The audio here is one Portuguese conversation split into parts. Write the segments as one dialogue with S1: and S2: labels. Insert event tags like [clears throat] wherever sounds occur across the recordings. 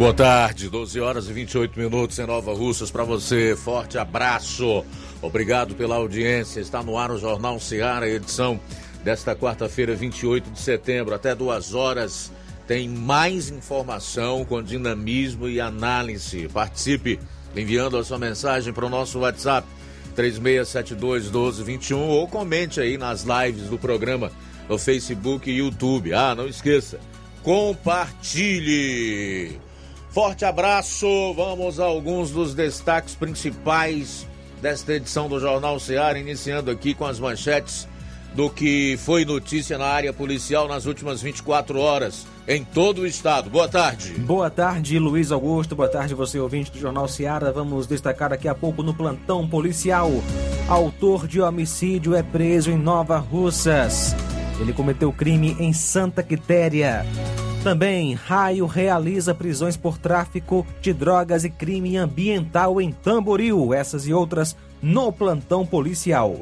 S1: Boa tarde, 12 horas e 28 minutos em Nova Russas para você. Forte abraço. Obrigado pela audiência. Está no ar o Jornal Seara, edição desta quarta-feira, 28 de setembro, até duas horas. Tem mais informação com dinamismo e análise. Participe enviando a sua mensagem para o nosso WhatsApp 3672 1221 ou comente aí nas lives do programa no Facebook e YouTube. Ah, não esqueça, compartilhe. Forte abraço. Vamos a alguns dos destaques principais desta edição do Jornal Seara, iniciando aqui com as manchetes do que foi notícia na área policial nas últimas 24 horas em todo o estado. Boa tarde.
S2: Boa tarde, Luiz Augusto. Boa tarde, você ouvinte do Jornal Seara. Vamos destacar daqui a pouco no plantão policial. Autor de homicídio é preso em Nova Russas. Ele cometeu crime em Santa Quitéria. Também, Raio realiza prisões por tráfico de drogas e crime ambiental em Tamboril. Essas e outras no plantão policial.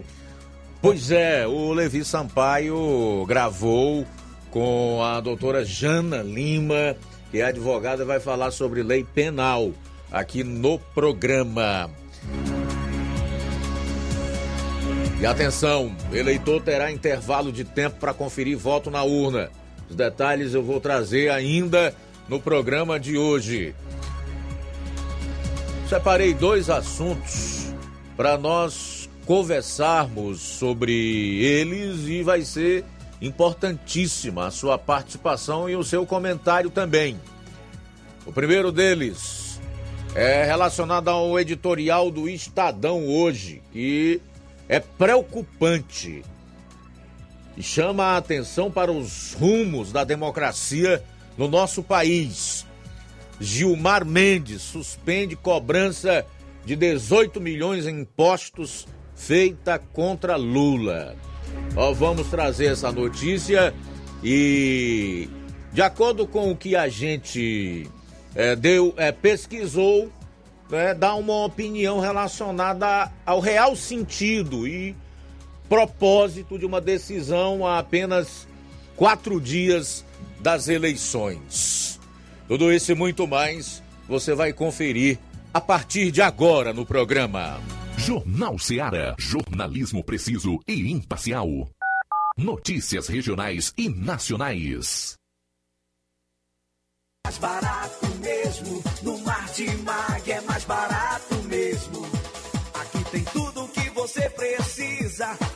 S1: Pois é, o Levi Sampaio gravou com a doutora Jana Lima, que é advogada, vai falar sobre lei penal aqui no programa. E atenção, eleitor terá intervalo de tempo para conferir voto na urna. Os detalhes eu vou trazer ainda no programa de hoje. Separei dois assuntos para nós conversarmos sobre eles e vai ser importantíssima a sua participação e o seu comentário também. O primeiro deles é relacionado ao editorial do Estadão hoje, que é preocupante e chama a atenção para os rumos da democracia no nosso país. Gilmar Mendes suspende cobrança de 18 milhões em impostos feita contra Lula. Ó, vamos trazer essa notícia e, de acordo com o que a gente é, deu, é, pesquisou, é, dá uma opinião relacionada ao real sentido e propósito de uma decisão a apenas quatro dias das eleições. Tudo isso e muito mais você vai conferir a partir de agora no programa.
S3: Jornal Seara. Jornalismo preciso e imparcial. Notícias regionais e nacionais.
S4: Mais barato mesmo. No Martimag é mais barato mesmo. Aqui tem tudo o que você precisa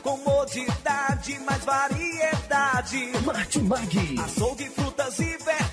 S4: comodidade, mais variedade.
S5: Martimag.
S4: Açougue, frutas e verduras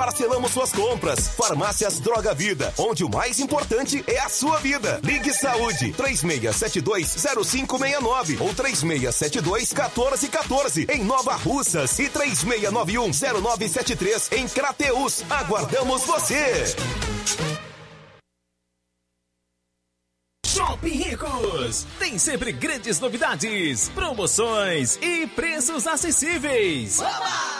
S6: parcelamos suas compras. Farmácias Droga Vida, onde o mais importante é a sua vida. Ligue Saúde 36720569 ou 36721414 em Nova Russas e 36910973 em Crateus. Aguardamos você.
S7: Shopping Ricos! Tem sempre grandes novidades, promoções e preços acessíveis. Oba!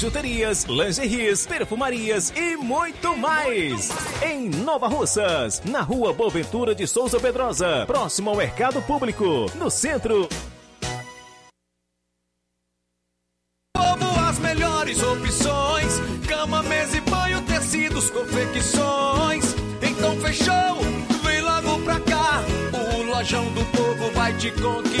S7: bijuterias, lingeries, perfumarias e muito mais. Em Nova Russas, na rua Boaventura de Souza Pedrosa, próximo ao Mercado Público, no centro.
S8: Povo, as melhores opções: cama, mesa e banho, tecidos, confecções. Então fechou, vem logo pra cá. O Lojão do Povo vai te conquistar.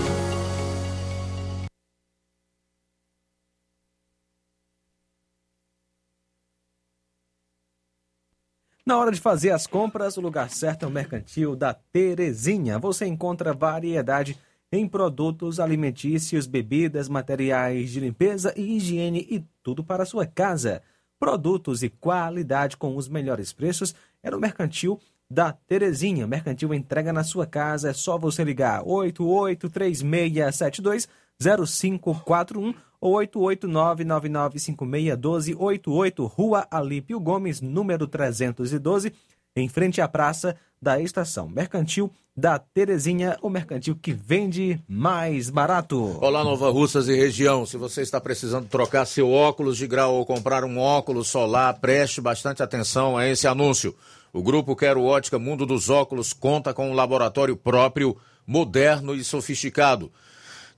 S2: Na hora de fazer as compras, o lugar certo é o Mercantil da Terezinha. Você encontra variedade em produtos alimentícios, bebidas, materiais de limpeza e higiene e tudo para a sua casa. Produtos e qualidade com os melhores preços é no Mercantil da Terezinha. Mercantil entrega na sua casa, é só você ligar 883672 0541 ou 889-9956-1288, Rua Alípio Gomes, número 312, em frente à praça da estação. Mercantil da Terezinha, o mercantil que vende mais barato.
S1: Olá, Nova Russas e região. Se você está precisando trocar seu óculos de grau ou comprar um óculos solar, preste bastante atenção a esse anúncio. O grupo Quero Ótica Mundo dos Óculos conta com um laboratório próprio, moderno e sofisticado,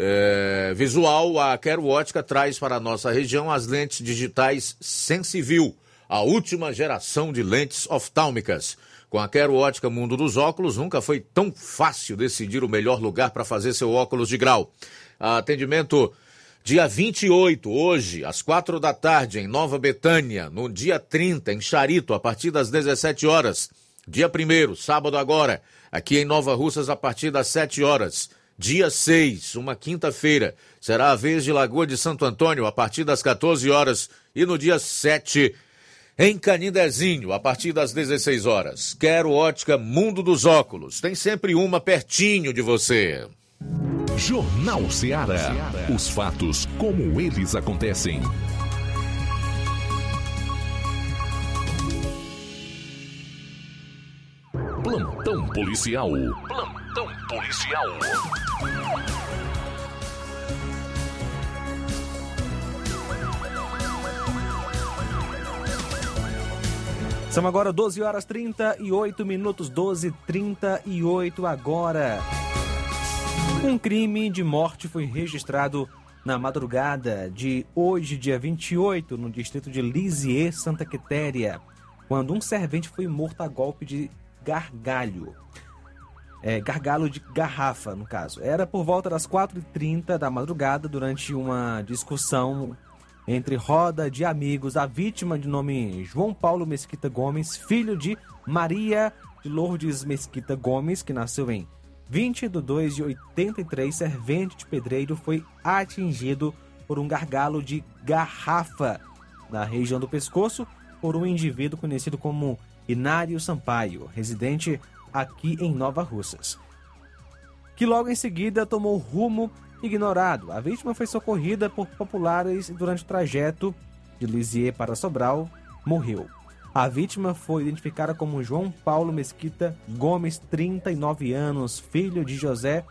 S1: é, visual, a Quero Ótica traz para a nossa região as lentes digitais Sensivil, a última geração de lentes oftálmicas. Com a Quero Ótica Mundo dos Óculos, nunca foi tão fácil decidir o melhor lugar para fazer seu óculos de grau. Atendimento dia 28, hoje, às quatro da tarde, em Nova Betânia. No dia 30, em Charito, a partir das 17 horas. Dia 1, sábado agora, aqui em Nova Russas, a partir das 7 horas. Dia 6, uma quinta-feira, será a vez de Lagoa de Santo Antônio, a partir das 14 horas. E no dia 7, em Canindezinho, a partir das 16 horas. Quero ótica Mundo dos Óculos. Tem sempre uma pertinho de você.
S3: Jornal Ceará. Os fatos como eles acontecem. Plantão policial. Plantão policial.
S2: São agora 12 horas 38 minutos, 12 38 agora. Um crime de morte foi registrado na madrugada de hoje, dia 28, no distrito de Lisieux, Santa Quitéria, quando um servente foi morto a golpe de gargalho. É, gargalo de garrafa, no caso. Era por volta das 4h30 da madrugada, durante uma discussão entre roda de amigos. A vítima, de nome João Paulo Mesquita Gomes, filho de Maria de Lourdes Mesquita Gomes, que nasceu em 20 de 2 de 83, servente de pedreiro, foi atingido por um gargalo de garrafa na região do pescoço por um indivíduo conhecido como Inário Sampaio, residente aqui em Nova Russas, que logo em seguida tomou rumo ignorado. A vítima foi socorrida por populares e durante o trajeto de Lisieux para Sobral, morreu. A vítima foi identificada como João Paulo Mesquita Gomes, 39 anos, filho de José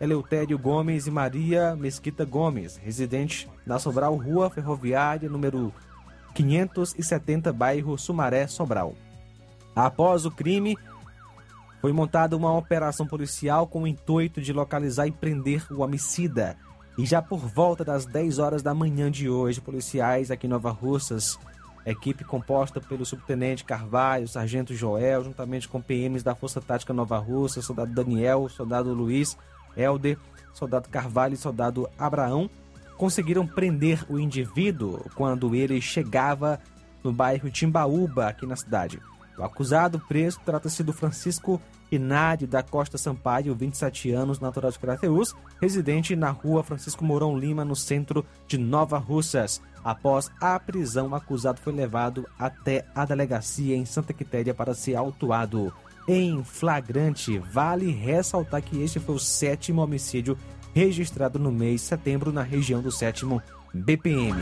S2: Eleutério Gomes e Maria Mesquita Gomes, residente na Sobral Rua Ferroviária, número 570, bairro Sumaré, Sobral. Após o crime, foi montada uma operação policial com o intuito de localizar e prender o homicida. E já por volta das 10 horas da manhã de hoje, policiais aqui em Nova Russas, equipe composta pelo subtenente Carvalho, sargento Joel, juntamente com PMs da Força Tática Nova Russa, soldado Daniel, soldado Luiz, Helder, soldado Carvalho e soldado Abraão, conseguiram prender o indivíduo quando ele chegava no bairro Timbaúba, aqui na cidade. O acusado preso trata-se do Francisco Inário da Costa Sampaio, 27 anos, natural de Crateús, residente na rua Francisco Mourão Lima, no centro de Nova Russas. Após a prisão, o acusado foi levado até a delegacia em Santa Quitéria para ser autuado em flagrante. Vale ressaltar que este foi o sétimo homicídio registrado no mês de setembro na região do sétimo BPM.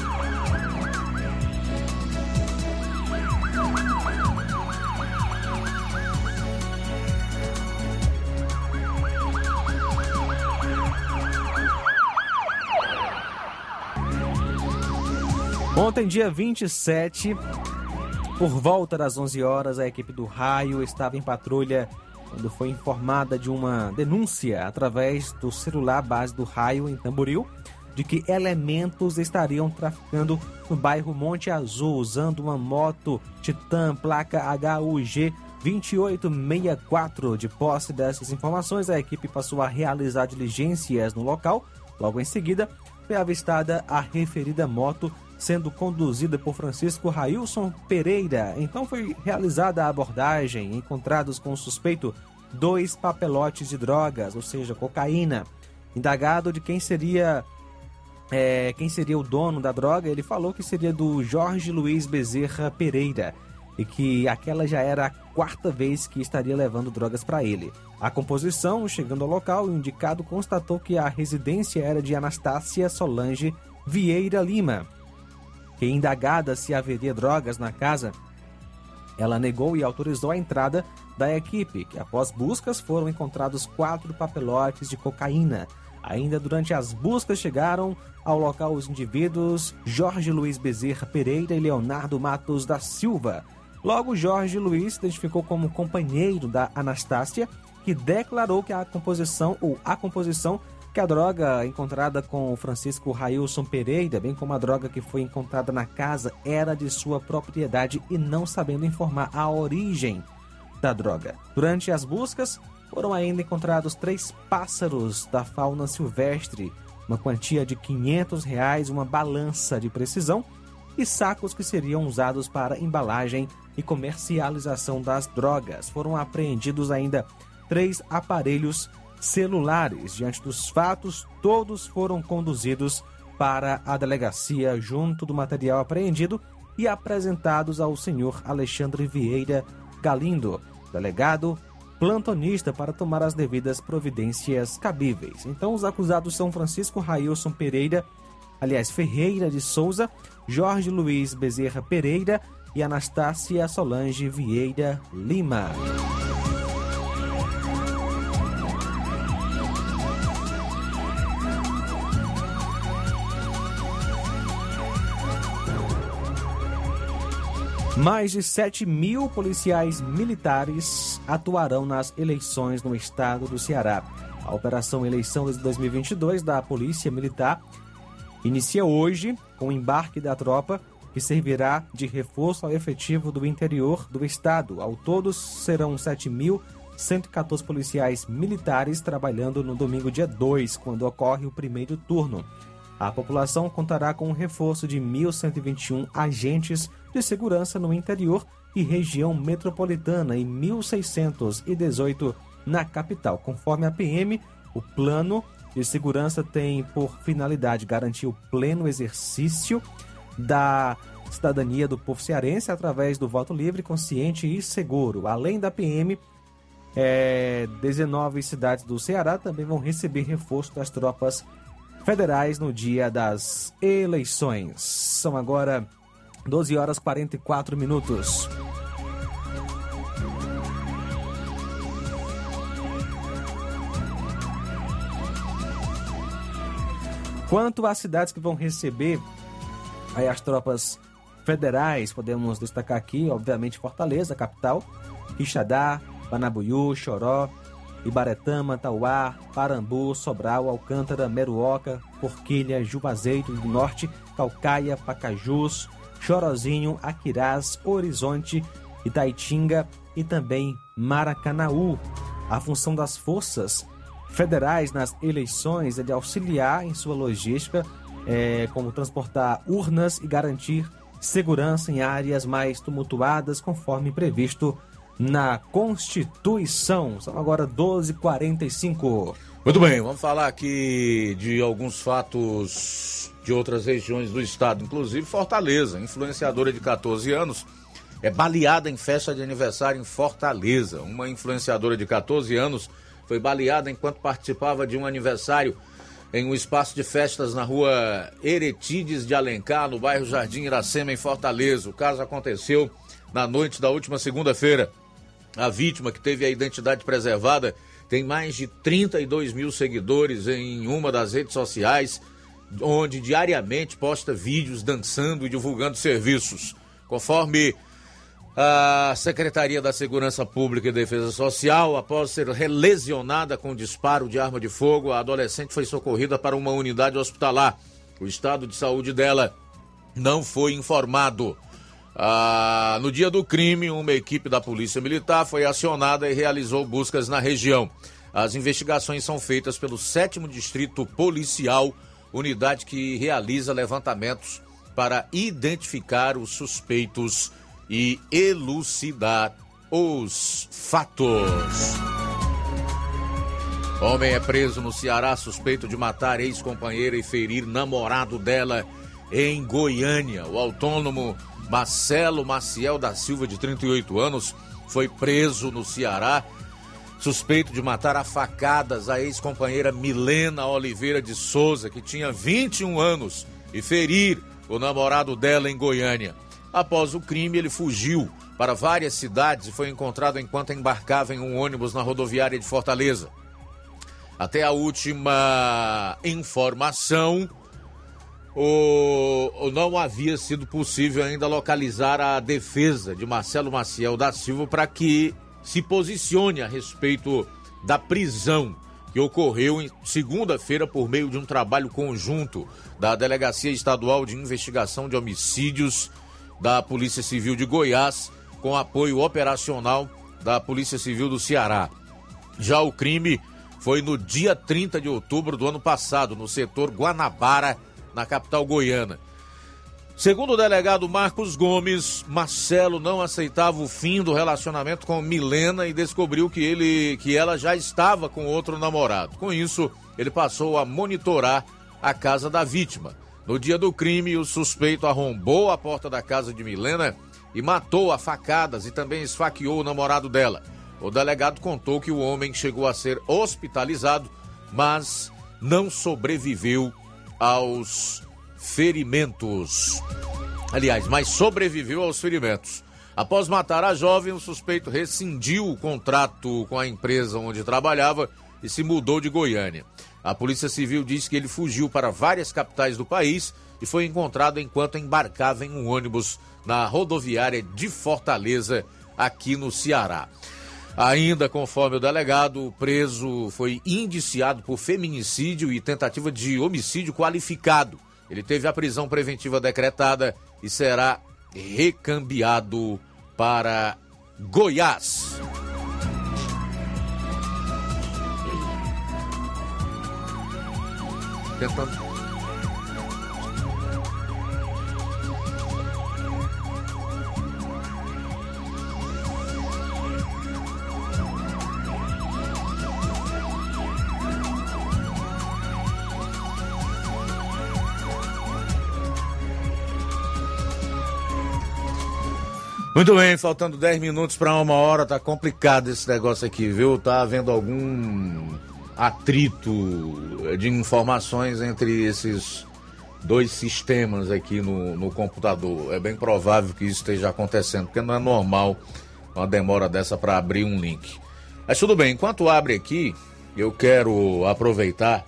S2: Ontem, dia 27, por volta das 11 horas, a equipe do Raio estava em patrulha quando foi informada de uma denúncia através do celular base do Raio em Tamboril de que elementos estariam traficando no bairro Monte Azul usando uma moto Titan placa HUG 2864. De posse dessas informações, a equipe passou a realizar diligências no local. Logo em seguida, foi avistada a referida moto sendo conduzida por Francisco Railson Pereira. Então foi realizada a abordagem. Encontrados com o suspeito, dois papelotes de drogas, ou seja, cocaína. Indagado de quem seria é, quem seria o dono da droga, ele falou que seria do Jorge Luiz Bezerra Pereira e que aquela já era a quarta vez que estaria levando drogas para ele. A composição, chegando ao local, o indicado constatou que a residência era de Anastácia Solange Vieira Lima. Que indagada se haveria drogas na casa, ela negou e autorizou a entrada da equipe, que após buscas foram encontrados quatro papelotes de cocaína. Ainda durante as buscas chegaram ao local os indivíduos Jorge Luiz Bezerra Pereira e Leonardo Matos da Silva. Logo, Jorge Luiz se identificou como companheiro da Anastácia, que declarou que a composição ou a composição que a droga encontrada com Francisco Railson Pereira, bem como a droga que foi encontrada na casa, era de sua propriedade e não sabendo informar a origem da droga. Durante as buscas, foram ainda encontrados três pássaros da fauna silvestre, uma quantia de 500 reais, uma balança de precisão e sacos que seriam usados para embalagem e comercialização das drogas. Foram apreendidos ainda três aparelhos celulares. Diante dos fatos, todos foram conduzidos para a delegacia junto do material apreendido e apresentados ao senhor Alexandre Vieira Galindo, delegado plantonista para tomar as devidas providências cabíveis. Então, os acusados são Francisco Railson Pereira, aliás, Ferreira de Souza, Jorge Luiz Bezerra Pereira e Anastácia Solange Vieira Lima. Mais de 7 mil policiais militares atuarão nas eleições no estado do Ceará. A Operação Eleição de 2022 da Polícia Militar inicia hoje com o embarque da tropa que servirá de reforço ao efetivo do interior do estado. Ao todo, serão 7.114 policiais militares trabalhando no domingo, dia 2, quando ocorre o primeiro turno. A população contará com um reforço de 1.121 agentes de segurança no interior e região metropolitana e 1.618 na capital. Conforme a PM, o plano de segurança tem por finalidade garantir o pleno exercício da cidadania do povo cearense através do voto livre, consciente e seguro. Além da PM, é, 19 cidades do Ceará também vão receber reforço das tropas federais no dia das eleições. São agora 12 horas 44 minutos. Quanto às cidades que vão receber aí as tropas federais, podemos destacar aqui, obviamente, Fortaleza, capital, Quixadá, Panabuiú, Choró, Ibaretama, Tauá, Parambu, Sobral, Alcântara, Meruoca, Porquilha, Juazeiro do Norte, Calcaia, Pacajus, Chorozinho, Aquirás, Horizonte, Itaitinga e também Maracanaú. A função das forças federais nas eleições é de auxiliar em sua logística, é, como transportar urnas e garantir segurança em áreas mais tumultuadas, conforme previsto na Constituição. São agora 12h45.
S1: Muito bem, vamos falar aqui de alguns fatos de outras regiões do estado, inclusive Fortaleza, influenciadora de 14 anos, é baleada em festa de aniversário em Fortaleza. Uma influenciadora de 14 anos foi baleada enquanto participava de um aniversário em um espaço de festas na rua Eretides de Alencar, no bairro Jardim Iracema, em Fortaleza. O caso aconteceu na noite da última segunda-feira. A vítima, que teve a identidade preservada, tem mais de 32 mil seguidores em uma das redes sociais, onde diariamente posta vídeos dançando e divulgando serviços. Conforme a Secretaria da Segurança Pública e Defesa Social, após ser lesionada com disparo de arma de fogo, a adolescente foi socorrida para uma unidade hospitalar. O estado de saúde dela não foi informado. Ah, no dia do crime, uma equipe da Polícia Militar foi acionada e realizou buscas na região. As investigações são feitas pelo 7 Distrito Policial, unidade que realiza levantamentos para identificar os suspeitos e elucidar os fatos. Homem é preso no Ceará suspeito de matar ex-companheira e ferir namorado dela em Goiânia. O autônomo Marcelo Maciel da Silva, de 38 anos, foi preso no Ceará suspeito de matar a facadas a ex-companheira Milena Oliveira de Souza, que tinha 21 anos, e ferir o namorado dela em Goiânia. Após o crime, ele fugiu para várias cidades e foi encontrado enquanto embarcava em um ônibus na rodoviária de Fortaleza. Até a última informação, o, não havia sido possível ainda localizar a defesa de Marcelo Maciel da Silva para que se posicione a respeito da prisão que ocorreu em segunda-feira por meio de um trabalho conjunto da Delegacia Estadual de Investigação de Homicídios da Polícia Civil de Goiás, com apoio operacional da Polícia Civil do Ceará. Já o crime foi no dia 30 de outubro do ano passado, no setor Guanabara, na capital goiana. Segundo o delegado Marcos Gomes, Marcelo não aceitava o fim do relacionamento com Milena e descobriu que, ele, que ela já estava com outro namorado. Com isso, ele passou a monitorar a casa da vítima. No dia do crime, o suspeito arrombou a porta da casa de Milena e matou a facadas e também esfaqueou o namorado dela. O delegado contou que o homem chegou a ser hospitalizado, mas não sobreviveu aos ferimentos. Aliás, mas sobreviveu aos ferimentos. Após matar a jovem, o suspeito rescindiu o contrato com a empresa onde trabalhava e se mudou de Goiânia. A Polícia Civil diz que ele fugiu para várias capitais do país e foi encontrado enquanto embarcava em um ônibus na rodoviária de Fortaleza, aqui no Ceará. Ainda conforme o delegado, o preso foi indiciado por feminicídio e tentativa de homicídio qualificado. Ele teve a prisão preventiva decretada e será recambiado para Goiás. Tentando Muito bem, faltando 10 minutos para uma hora, tá complicado esse negócio aqui, viu? Tá havendo algum atrito de informações entre esses dois sistemas aqui no, no computador. É bem provável que isso esteja acontecendo, porque não é normal uma demora dessa para abrir um link. Mas tudo bem, enquanto abre aqui, eu quero aproveitar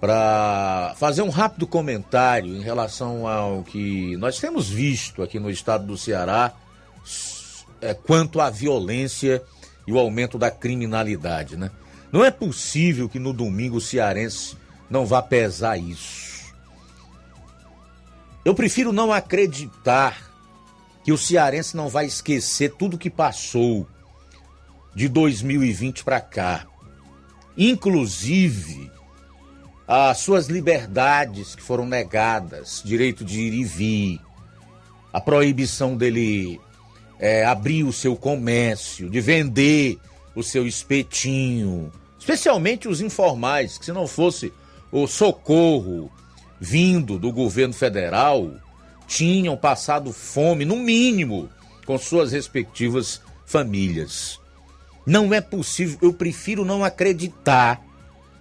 S1: para fazer um rápido comentário em relação ao que nós temos visto aqui no estado do Ceará é, quanto à violência e o aumento da criminalidade, né? Não é possível que no domingo o cearense não vá pesar isso. Eu prefiro não acreditar que o cearense não vai esquecer tudo que passou de 2020 para cá. Inclusive as suas liberdades que foram negadas, direito de ir e vir, a proibição dele é, abrir o seu comércio, de vender o seu espetinho, especialmente os informais, que se não fosse o socorro vindo do governo federal, tinham passado fome, no mínimo, com suas respectivas famílias. Não é possível, eu prefiro não acreditar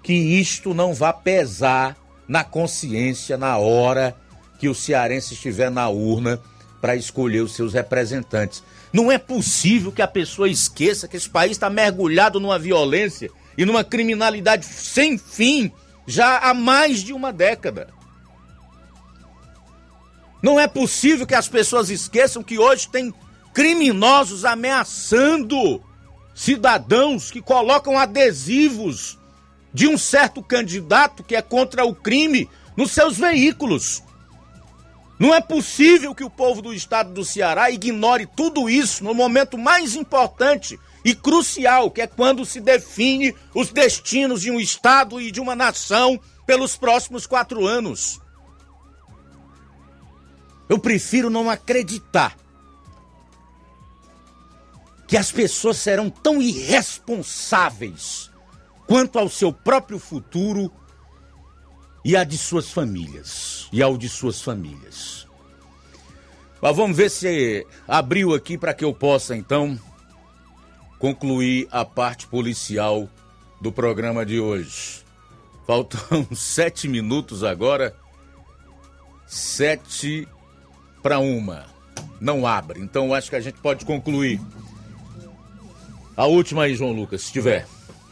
S1: que isto não vá pesar na consciência na hora que o cearense estiver na urna para escolher os seus representantes. Não é possível que a pessoa esqueça que esse país está mergulhado numa violência e numa criminalidade sem fim já há mais de uma década. Não é possível que as pessoas esqueçam que hoje tem criminosos ameaçando cidadãos que colocam adesivos de um certo candidato que é contra o crime nos seus veículos. Não é possível que o povo do estado do Ceará ignore tudo isso no momento mais importante e crucial, que é quando se define os destinos de um estado e de uma nação pelos próximos quatro anos. Eu prefiro não acreditar que as pessoas serão tão irresponsáveis
S9: quanto ao seu próprio futuro e a de suas famílias e ao de suas famílias. Mas vamos ver se abriu aqui para que eu possa então concluir a parte policial do programa de hoje. Faltam [laughs] sete minutos agora, sete para uma. Não abre, então acho que a gente pode concluir. A última aí, João Lucas, se tiver.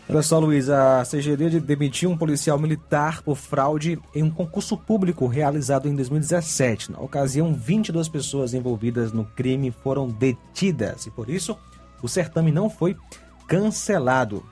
S2: Olha só, Luiz, a CGD demitiu um policial militar por fraude em um concurso público realizado em 2017. Na ocasião, 22 pessoas envolvidas no crime foram detidas e, por isso, o certame não foi cancelado.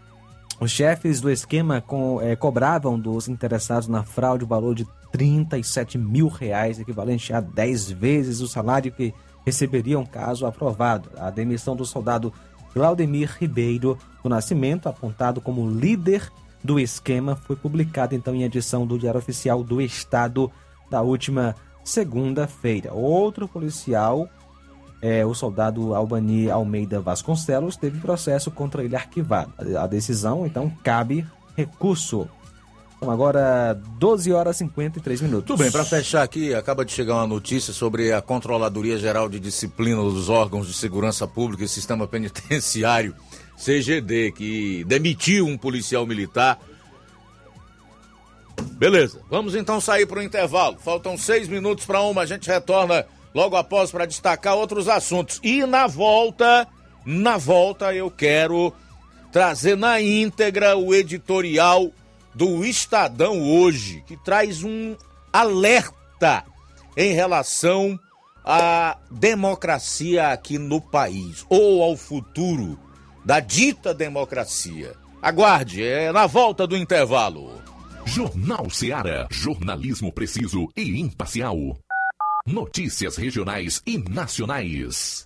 S2: Os chefes do esquema com, é, cobravam dos interessados na fraude o valor de 37 mil reais, equivalente a 10 vezes o salário que receberiam caso aprovado. A demissão do soldado Claudemir Ribeiro do Nascimento, apontado como líder do esquema, foi publicado então em edição do Diário Oficial do Estado da última segunda-feira. Outro policial, é, o soldado Albani Almeida Vasconcelos, teve processo contra ele arquivado. A decisão, então, cabe recurso. Então, agora 12 horas e 53 minutos.
S1: Tudo bem, para fechar aqui, acaba de chegar uma notícia sobre a Controladoria Geral de Disciplina dos Órgãos de Segurança Pública e Sistema Penitenciário, CGD, que demitiu um policial militar. Beleza, vamos então sair para o intervalo. Faltam seis minutos para uma, a gente retorna logo após para destacar outros assuntos. E na volta, na volta eu quero trazer na íntegra o editorial do Estadão hoje, que traz um alerta em relação à democracia aqui no país, ou ao futuro da dita democracia. Aguarde, é na volta do intervalo.
S3: Jornal Seara. Jornalismo preciso e imparcial. Notícias regionais e nacionais.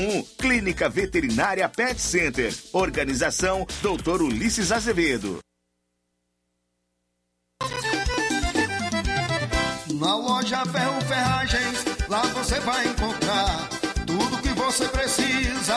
S10: 981658401. Clínica Veterinária Pet Center. Organização Dr. Ulisses Azevedo.
S11: Na loja Ferro Ferragens, lá você vai encontrar tudo que você precisa,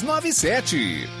S12: 6297.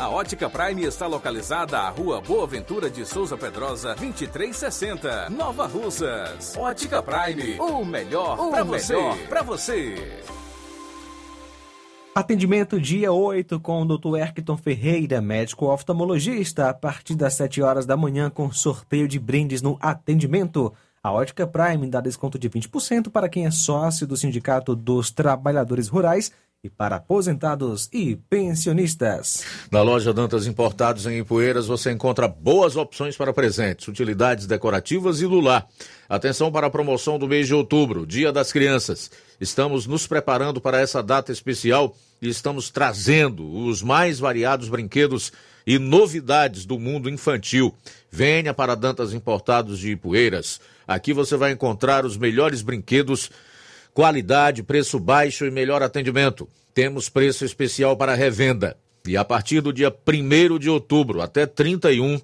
S13: A Ótica Prime está localizada à Rua Boa Ventura de Souza Pedrosa, 2360, Nova Russas. Ótica Prime, o melhor para você. Pra você.
S2: Atendimento dia 8 com o Dr. Erkton Ferreira, médico oftalmologista, a partir das 7 horas da manhã com sorteio de brindes no atendimento. A Ótica Prime dá desconto de 20% para quem é sócio do Sindicato dos Trabalhadores Rurais e para aposentados e pensionistas.
S1: Na loja Dantas Importados em Ipueiras você encontra boas opções para presentes, utilidades decorativas e lular. Atenção para a promoção do mês de outubro, Dia das Crianças. Estamos nos preparando para essa data especial e estamos trazendo os mais variados brinquedos e novidades do mundo infantil. Venha para Dantas Importados de Ipueiras. Aqui você vai encontrar os melhores brinquedos Qualidade, preço baixo e melhor atendimento. Temos preço especial para revenda. E a partir do dia 1 de outubro até 31,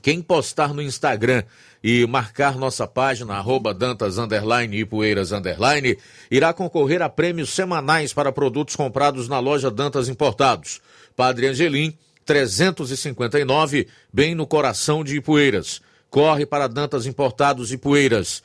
S1: quem postar no Instagram e marcar nossa página, arroba Dantas Underline e Poeiras Underline, irá concorrer a prêmios semanais para produtos comprados na loja Dantas Importados. Padre Angelim, 359, bem no coração de Ipueiras. Corre para Dantas Importados e Poeiras.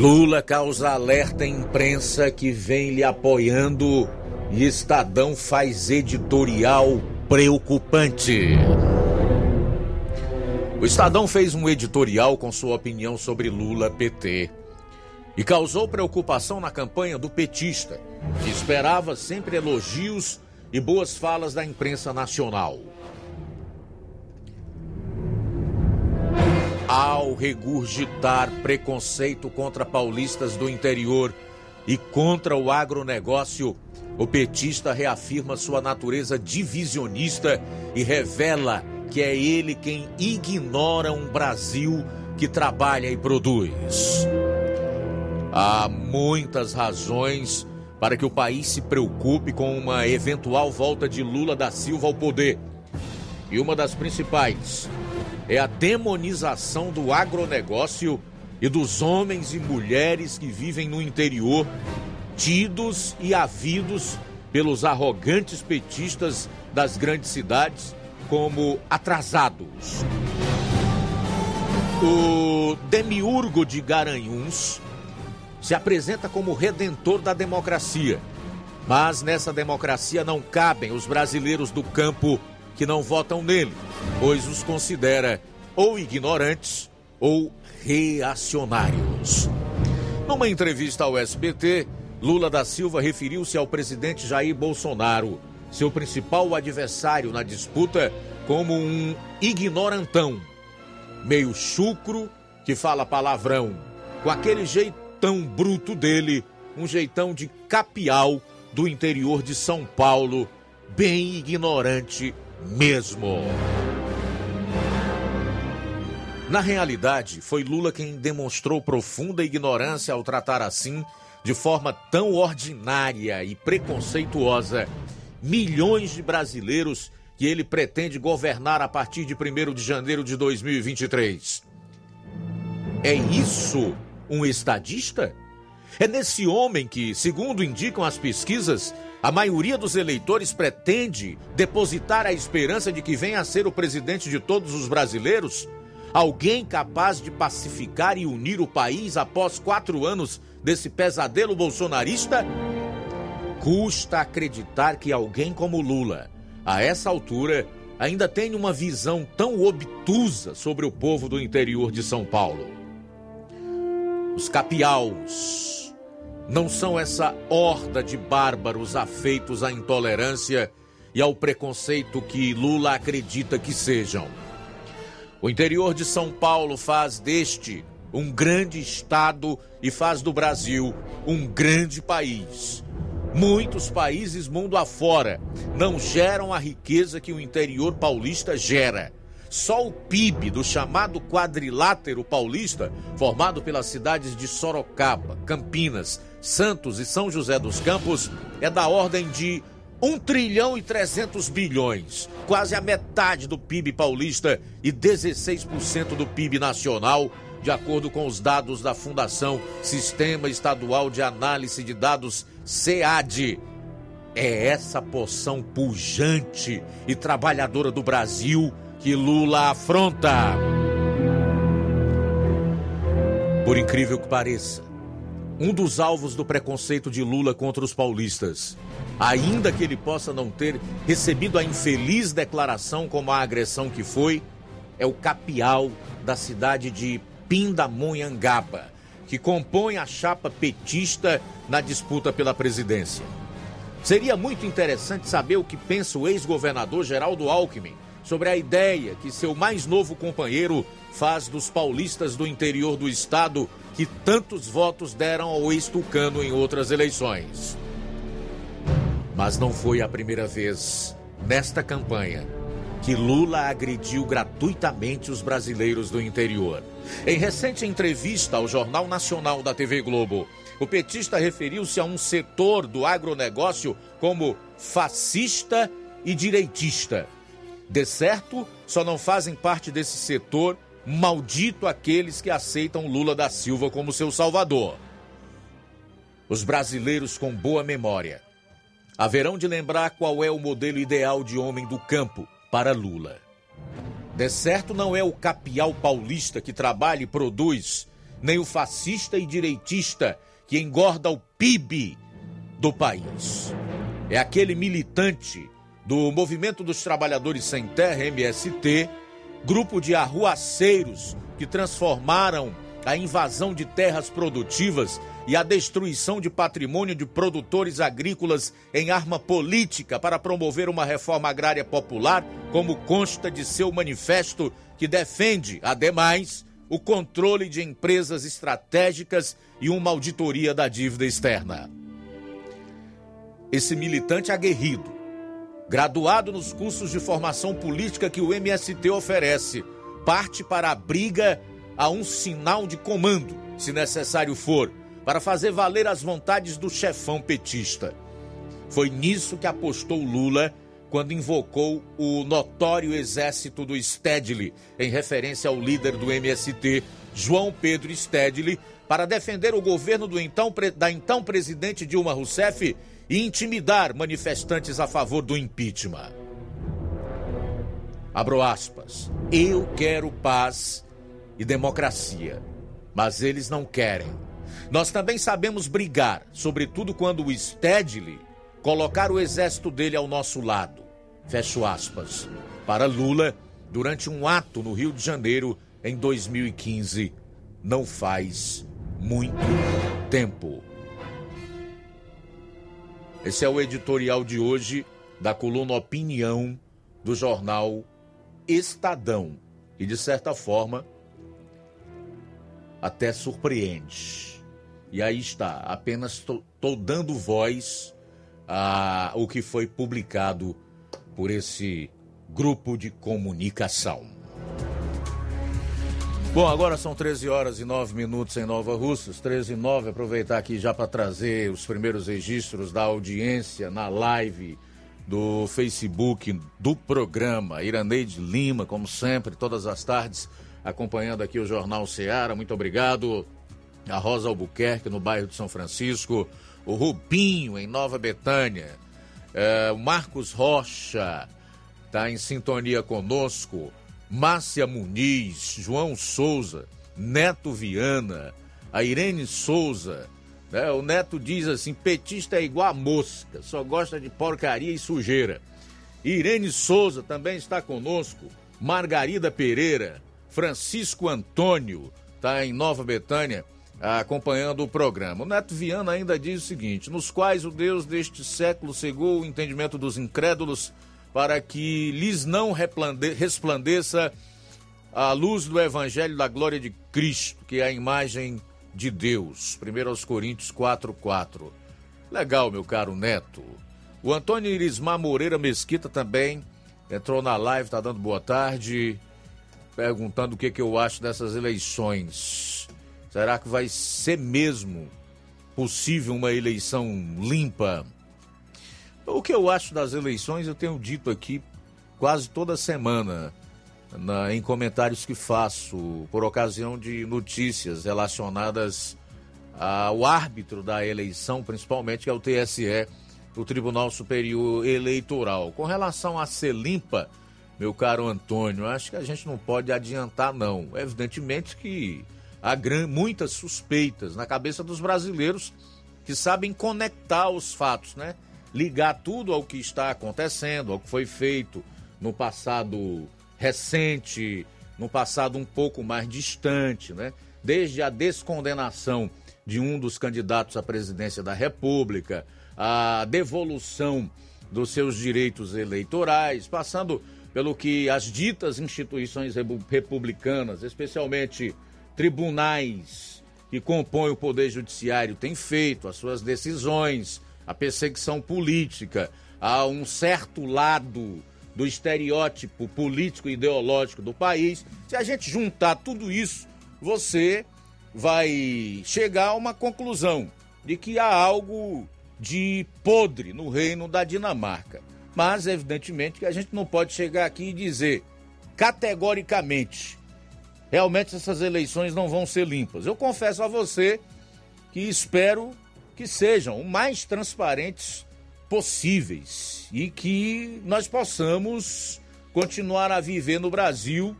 S1: Lula causa alerta à imprensa que vem lhe apoiando e Estadão faz editorial preocupante. O Estadão fez um editorial com sua opinião sobre Lula PT e causou preocupação na campanha do petista, que esperava sempre elogios e boas falas da imprensa nacional. Ao regurgitar preconceito contra paulistas do interior e contra o agronegócio, o petista reafirma sua natureza divisionista e revela que é ele quem ignora um Brasil que trabalha e produz. Há muitas razões para que o país se preocupe com uma eventual volta de Lula da Silva ao poder. E uma das principais é a demonização do agronegócio e dos homens e mulheres que vivem no interior, tidos e havidos pelos arrogantes petistas das grandes cidades como atrasados. O demiurgo de Garanhuns se apresenta como redentor da democracia. Mas nessa democracia não cabem os brasileiros do campo que não votam nele, pois os considera ou ignorantes ou reacionários. Numa entrevista ao SBT, Lula da Silva referiu-se ao presidente Jair Bolsonaro, seu principal adversário na disputa, como um ignorantão, meio chucro que fala palavrão, com aquele jeitão bruto dele, um jeitão de capial do interior de São Paulo, bem ignorante mesmo. Na realidade, foi Lula quem demonstrou profunda ignorância ao tratar assim, de forma tão ordinária e preconceituosa, milhões de brasileiros que ele pretende governar a partir de 1 de janeiro de 2023. É isso um estadista? É nesse homem que, segundo indicam as pesquisas, a maioria dos eleitores pretende depositar a esperança de que venha a ser o presidente de todos os brasileiros? Alguém capaz de pacificar e unir o país após quatro anos desse pesadelo bolsonarista? Custa acreditar que alguém como Lula, a essa altura, ainda tem uma visão tão obtusa sobre o povo do interior de São Paulo. Os capiaus não são essa horda de bárbaros afeitos à intolerância e ao preconceito que Lula acredita que sejam. O interior de São Paulo faz deste um grande estado e faz do Brasil um grande país. Muitos países mundo afora não geram a riqueza que o interior paulista gera. Só o PIB do chamado quadrilátero paulista, formado pelas cidades de Sorocaba, Campinas, Santos e São José dos Campos, é da ordem de 1 trilhão e 300 bilhões, quase a metade do PIB paulista e 16% do PIB nacional, de acordo com os dados da Fundação Sistema Estadual de Análise de Dados, SEAD. É essa poção pujante e trabalhadora do Brasil que Lula afronta. Por incrível que pareça, um dos alvos do preconceito de Lula contra os paulistas, ainda que ele possa não ter recebido a infeliz declaração como a agressão que foi, é o capial da cidade de Pindamonhangaba, que compõe a chapa petista na disputa pela presidência. Seria muito interessante saber o que pensa o ex-governador Geraldo Alckmin sobre a ideia que seu mais novo companheiro faz dos paulistas do interior do estado que tantos votos deram ao ex-tucano em outras eleições. Mas não foi a primeira vez nesta campanha que Lula agrediu gratuitamente os brasileiros do interior. Em recente entrevista ao Jornal Nacional da TV Globo, o petista referiu-se a um setor do agronegócio como fascista e direitista de certo, só não fazem parte desse setor maldito aqueles que aceitam Lula da Silva como seu salvador. Os brasileiros com boa memória haverão de lembrar qual é o modelo ideal de homem do campo para Lula. De certo, não é o capial paulista que trabalha e produz, nem o fascista e direitista que engorda o PIB do país. É aquele militante do Movimento dos Trabalhadores Sem Terra, MST, grupo de arruaceiros que transformaram a invasão de terras produtivas e a destruição de patrimônio de produtores agrícolas em arma política para promover uma reforma agrária popular, como consta de seu manifesto, que defende, ademais, o controle de empresas estratégicas e uma auditoria da dívida externa. Esse militante aguerrido, graduado nos cursos de formação política que o MST oferece, parte para a briga a um sinal de comando, se necessário for, para fazer valer as vontades do chefão petista. Foi nisso que apostou Lula quando invocou o notório exército do Stedley, em referência ao líder do MST, João Pedro Stedley, para defender o governo então, da então presidente Dilma Rousseff e intimidar manifestantes a favor do impeachment. Abro aspas. Eu quero paz e democracia, mas eles não querem. Nós também sabemos brigar, sobretudo quando o Stedley colocar o exército dele ao nosso lado. Fecho aspas. Para Lula, durante um ato no Rio de Janeiro em 2015, não faz muito tempo. Esse é o editorial de hoje da coluna Opinião do jornal Estadão. E de certa forma, até surpreende. E aí está, apenas estou dando voz a o que foi publicado por esse grupo de comunicação. Bom, agora são 13 horas e 9 minutos em Nova Russas, 13 e 9. Aproveitar aqui já para trazer os primeiros registros da audiência na live do Facebook do programa. Iraneide Lima, como sempre, todas as tardes, acompanhando aqui o Jornal Seara. Muito obrigado. A Rosa Albuquerque, no bairro de São Francisco o Rubinho, em Nova Betânia, é, o Marcos Rocha está em sintonia conosco, Márcia Muniz, João Souza, Neto Viana, a Irene Souza. Né? O Neto diz assim: petista é igual a mosca, só gosta de porcaria e sujeira. Irene Souza também está conosco, Margarida Pereira, Francisco Antônio, está em Nova Betânia acompanhando o programa. O Neto Viana ainda diz o seguinte: nos quais o Deus deste século cegou o entendimento dos incrédulos para que lhes não resplandeça a luz do evangelho da glória de Cristo, que é a imagem de Deus. 1 aos Coríntios 4:4. Legal, meu caro Neto. O Antônio Irismar Moreira Mesquita também entrou na live, está dando boa tarde, perguntando o que, que eu acho dessas eleições. Será que vai ser mesmo possível uma eleição limpa? O que eu acho das eleições, eu tenho dito aqui quase toda semana, na, em comentários que faço por ocasião de notícias relacionadas ao árbitro da eleição, principalmente que é o TSE, o Tribunal Superior Eleitoral. Com relação a ser limpa, meu caro Antônio, acho que a gente não pode adiantar, não. Evidentemente que há muitas suspeitas na cabeça dos brasileiros que sabem conectar os fatos, né? Ligar tudo ao que está acontecendo, ao que foi feito no passado recente, no passado um pouco mais distante, né? Desde a descondenação de um dos candidatos à presidência da República, a devolução dos seus direitos eleitorais, passando pelo que as ditas instituições republicanas, especialmente tribunais que compõem o Poder Judiciário têm feito, as suas decisões, a perseguição política, a um certo lado do estereótipo político e ideológico do país. Se a gente juntar tudo isso, você vai chegar a uma conclusão de que há algo de podre no reino da Dinamarca. Mas, evidentemente, que a gente não pode chegar aqui e dizer categoricamente realmente essas eleições não vão ser limpas. Eu confesso a você que espero que sejam o mais transparentes possíveis e que nós possamos continuar a viver no Brasil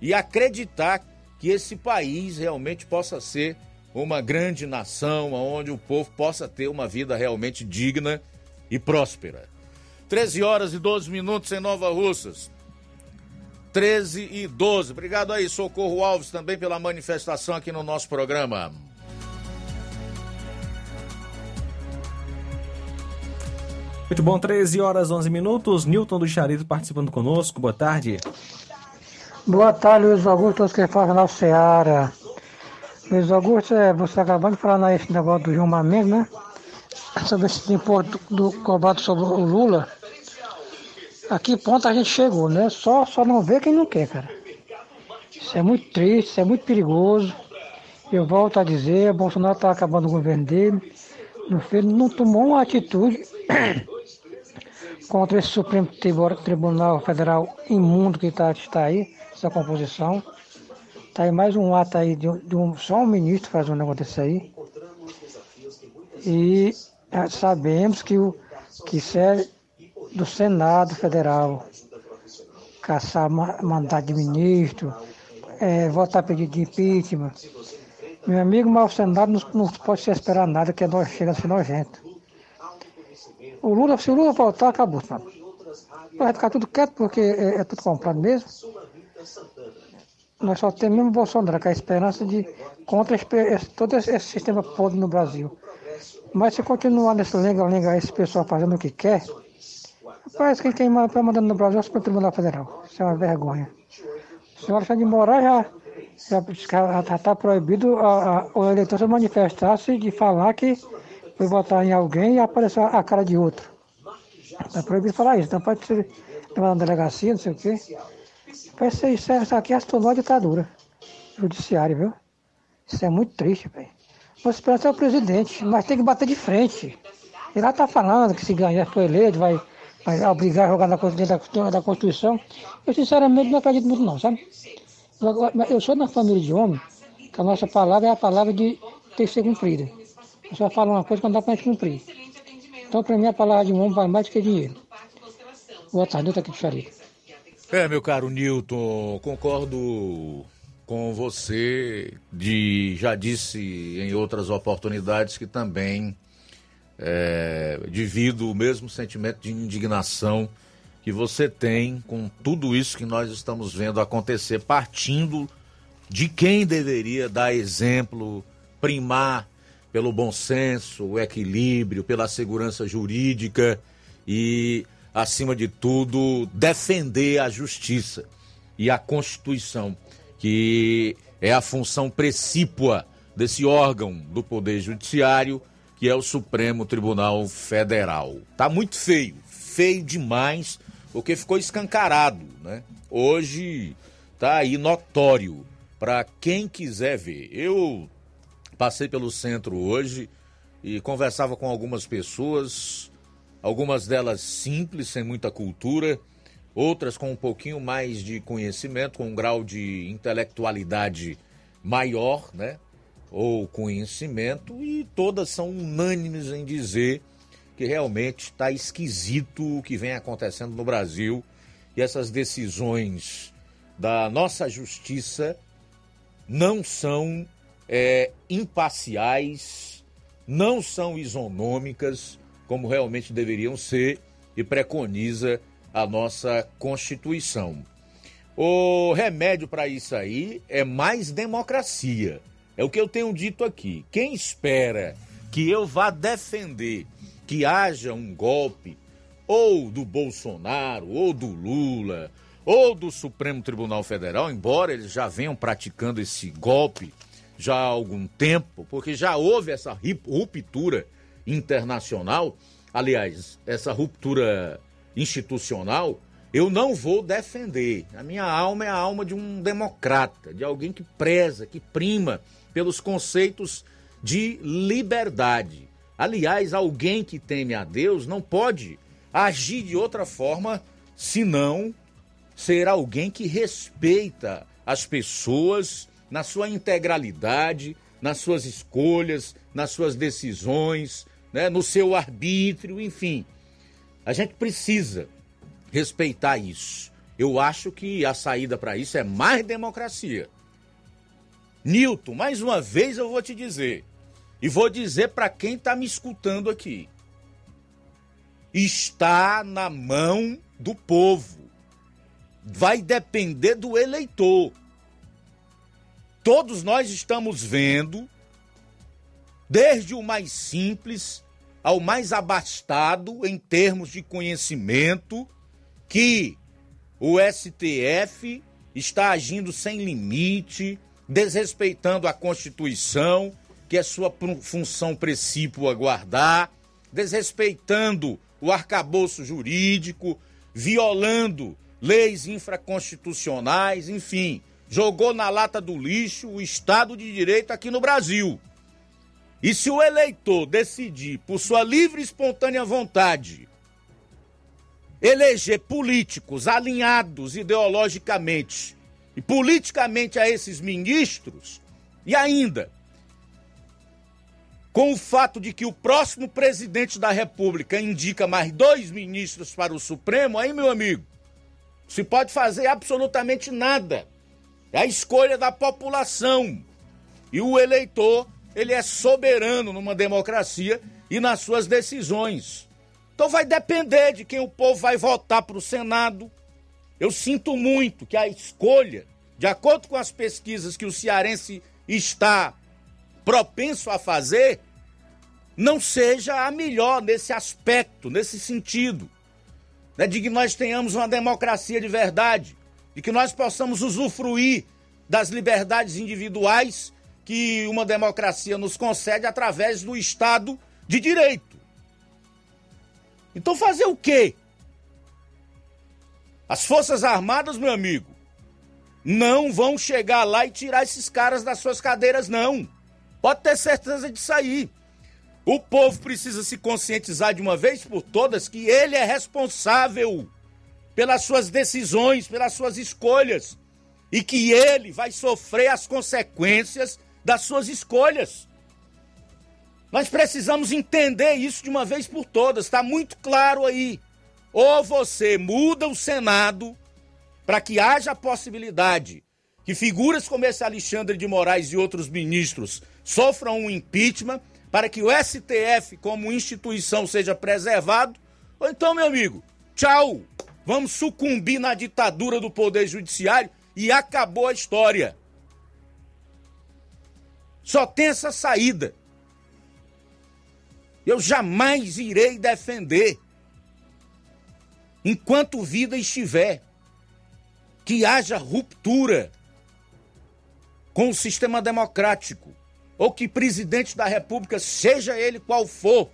S1: e acreditar que esse país realmente possa ser uma grande nação, onde o povo possa ter uma vida realmente digna e próspera. 13 horas e 12 minutos em Nova Russas. 13 e 12. Obrigado aí, Socorro Alves, também pela manifestação aqui no nosso programa.
S2: Muito bom, 13 horas 11 minutos. Newton do Charito participando conosco. Boa tarde.
S14: Boa tarde, Luiz Augusto, todos que falam na Seara. Luiz Augusto, é, você acabou de falar nesse negócio do João Mendes, né? Sobre esse imposto do, do cobrado sobre o Lula. A que ponto a gente chegou, né? Só, só não vê quem não quer, cara. Isso é muito triste, isso é muito perigoso. Eu volto a dizer, Bolsonaro está acabando o governo dele. Não, fez, não tomou uma atitude contra esse Supremo Tribunal Federal imundo que tá, está aí, essa composição. Está aí mais um ato aí de, de um, só um ministro faz um negócio desse aí. E é, sabemos que o que serve do Senado Federal caçar mandato de ministro, é, votar pedido de impeachment. Meu amigo, mas o Senado não, não pode se esperar nada, que nós chega a ser nojento. O Lula, se o Lula voltar, acabou? Vai ficar tudo quieto porque é, é tudo comprado mesmo. Nós só temos mesmo Bolsonaro, com a esperança de contra esse, todo esse, sistema podre no Brasil. Mas se continuar nesse lenga-lenga, esse pessoal fazendo o que quer, parece que quem está mandando no Brasil é o Tribunal Federal. Isso é uma vergonha. O senhor Alexandre de Moraes já já está proibido a, a, o eleitor se manifestar-se de falar que foi votar em alguém e apareceu a cara de outro. Está proibido falar isso. Então pode ser na delegacia, não sei o quê. Vai ser isso, isso aqui é uma ditadura judiciária, viu? Isso é muito triste, velho. Nossa esperança é o presidente, mas tem que bater de frente. Ele lá está falando que se ganhar for eleito, vai, vai obrigar a jogar na, da, da Constituição. Eu sinceramente não acredito muito não, sabe? Eu sou da família de homem, que a nossa palavra é a palavra de ter que ser cumprida. Eu só falo uma coisa quando dá para a gente cumprir. Então, para mim, a palavra de um homem vale mais do que dinheiro. Boa tarde, Nilton aqui de Xarica.
S1: É, meu caro Nilton, concordo com você. De, já disse em outras oportunidades que também é, divido o mesmo sentimento de indignação que você tem com tudo isso que nós estamos vendo acontecer, partindo de quem deveria dar exemplo, primar pelo bom senso, o equilíbrio, pela segurança jurídica e, acima de tudo, defender a justiça e a Constituição, que é a função precípua desse órgão do Poder Judiciário, que é o Supremo Tribunal Federal. Tá muito feio, feio demais porque ficou escancarado, né? Hoje tá aí notório para quem quiser ver. Eu passei pelo centro hoje e conversava com algumas pessoas, algumas delas simples, sem muita cultura, outras com um pouquinho mais de conhecimento, com um grau de intelectualidade maior, né? Ou conhecimento, e todas são unânimes em dizer que realmente está esquisito o que vem acontecendo no Brasil e essas decisões da nossa justiça não são é, imparciais, não são isonômicas, como realmente deveriam ser, e preconiza a nossa Constituição. O remédio para isso aí é mais democracia. É o que eu tenho dito aqui. Quem espera que eu vá defender que haja um golpe ou do Bolsonaro, ou do Lula, ou do Supremo Tribunal Federal, embora eles já venham praticando esse golpe já há algum tempo, porque já houve essa ruptura internacional, aliás, essa ruptura institucional, eu não vou defender. A minha alma é a alma de um democrata, de alguém que preza, que prima pelos conceitos de liberdade. Aliás, alguém que teme a Deus não pode agir de outra forma senão ser alguém que respeita as pessoas na sua integralidade, nas suas escolhas, nas suas decisões, né, no seu arbítrio, enfim. A gente precisa respeitar isso. Eu acho que a saída para isso é mais democracia. Newton, mais uma vez eu vou te dizer, e vou dizer para quem está me escutando aqui: está na mão do povo. Vai depender do eleitor. Todos nós estamos vendo, desde o mais simples ao mais abastado em termos de conhecimento, que o STF está agindo sem limite, desrespeitando a Constituição, que é sua função princípio a guardar, desrespeitando o arcabouço jurídico, violando leis infraconstitucionais, enfim, jogou na lata do lixo o Estado de Direito aqui no Brasil. E se o eleitor decidir, por sua livre e espontânea vontade, eleger políticos alinhados ideologicamente e politicamente a esses ministros, e ainda com o fato de que o próximo presidente da República indica mais dois ministros para o Supremo, aí, meu amigo, se pode fazer absolutamente nada. É a escolha da população. E o eleitor, ele é soberano numa democracia e nas suas decisões. Então vai depender de quem o povo vai votar para o Senado. Eu sinto muito que a escolha, de acordo com as pesquisas que o cearense está propenso a fazer, não seja a melhor nesse aspecto, nesse sentido. Né, de que nós tenhamos uma democracia de verdade, de que nós possamos usufruir das liberdades individuais que uma democracia nos concede através do Estado de Direito. Então fazer o quê? As Forças Armadas, meu amigo, não vão chegar lá e tirar esses caras das suas cadeiras, não. Pode ter certeza disso aí. O povo precisa se conscientizar de uma vez por todas que ele é responsável pelas suas decisões, pelas suas escolhas. E que ele vai sofrer as consequências das suas escolhas. Nós precisamos entender isso de uma vez por todas, está muito claro aí. Ou você muda o Senado para que haja a possibilidade que figuras como esse Alexandre de Moraes e outros ministros sofram um impeachment para que o STF, como instituição, seja preservado, ou então, meu amigo, tchau, vamos sucumbir na ditadura do Poder Judiciário e acabou a história. Só tem essa saída. Eu jamais irei defender, enquanto vida estiver, que haja ruptura com o sistema democrático ou que presidente da República, seja ele qual for,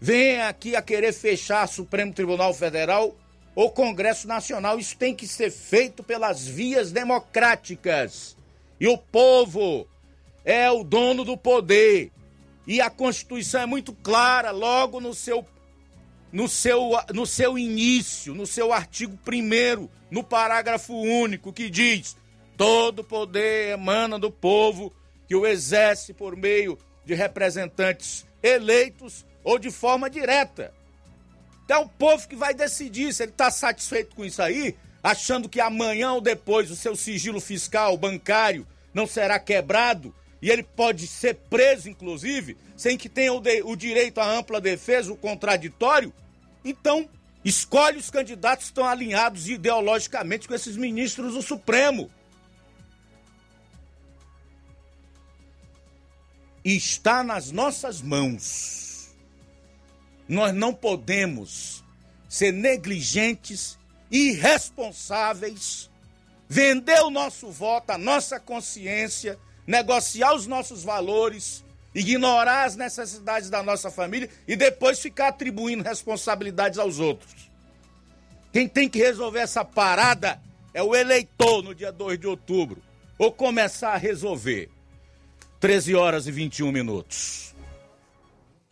S1: venha aqui a querer fechar Supremo Tribunal Federal ou Congresso Nacional. Isso tem que ser feito pelas vias democráticas. E o povo é o dono do poder. E a Constituição é muito clara, logo no seu no seu, no seu início, no seu artigo 1 no parágrafo único, que diz: todo poder emana do povo que o exerce por meio de representantes eleitos ou de forma direta. Então, é o povo que vai decidir se ele está satisfeito com isso aí, achando que amanhã ou depois o seu sigilo fiscal, bancário, não será quebrado e ele pode ser preso, inclusive, sem que tenha o, de, o direito à ampla defesa, o contraditório. Então, escolhe os candidatos que estão alinhados ideologicamente com esses ministros do Supremo. está nas nossas mãos. Nós não podemos ser negligentes, irresponsáveis, vender o nosso voto, a nossa consciência, negociar os nossos valores, ignorar as necessidades da nossa família e depois ficar atribuindo responsabilidades aos outros. Quem tem que resolver essa parada é o eleitor no dia 2 de outubro, ou começar a resolver. 13 horas e 21 minutos.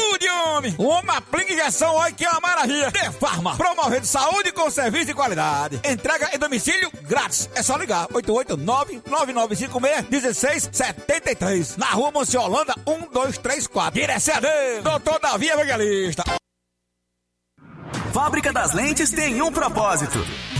S15: saúde, homem! Uma aplica injeção, olha que é uma maravilha! De Farma, promovendo saúde com serviço de qualidade. Entrega em domicílio grátis. É só ligar: 889-9956-16 3673. Na rua Monsiolanda, 1234. Direção Doutor Davi Evangelista.
S10: Fábrica das Lentes tem um propósito.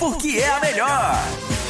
S10: porque é a melhor.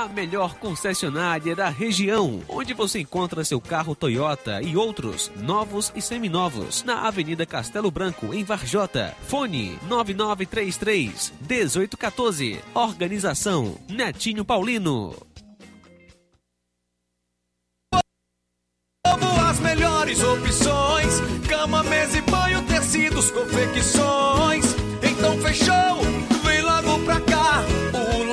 S2: A melhor concessionária da região, onde você encontra seu carro Toyota e outros novos e seminovos, na Avenida Castelo Branco, em Varjota. Fone 9933 1814. Organização Netinho Paulino.
S4: As melhores opções: cama, mesa e banho, tecidos, confecções. Então fechou, vem logo pra cá.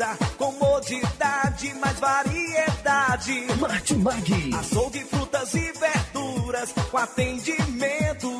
S4: Precisa, comodidade, mais variedade.
S5: Martimag.
S4: Açougue, frutas e verduras, com atendimento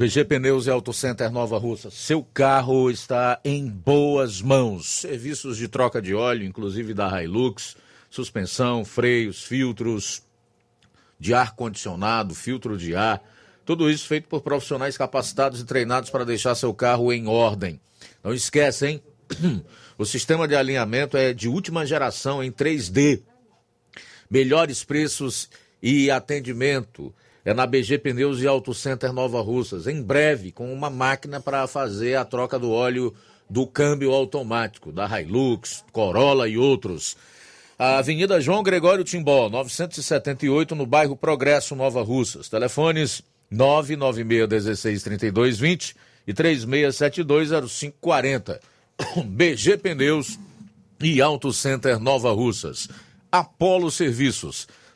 S1: BG Pneus e Auto Center Nova Russa. Seu carro está em boas mãos. Serviços de troca de óleo, inclusive da Hilux, suspensão, freios, filtros de ar condicionado, filtro de ar. Tudo isso feito por profissionais capacitados e treinados para deixar seu carro em ordem. Não esquece, hein? [clears throat] O sistema de alinhamento é de última geração em 3D. Melhores preços e atendimento é na BG Pneus e Auto Center Nova Russas. Em breve, com uma máquina para fazer a troca do óleo do câmbio automático, da Hilux, Corolla e outros. A Avenida João Gregório Timbó, 978, no bairro Progresso, Nova Russas. Telefones 996 16 32 20 e 36720540. [coughs] BG Pneus e Auto Center Nova Russas. Apolo Serviços,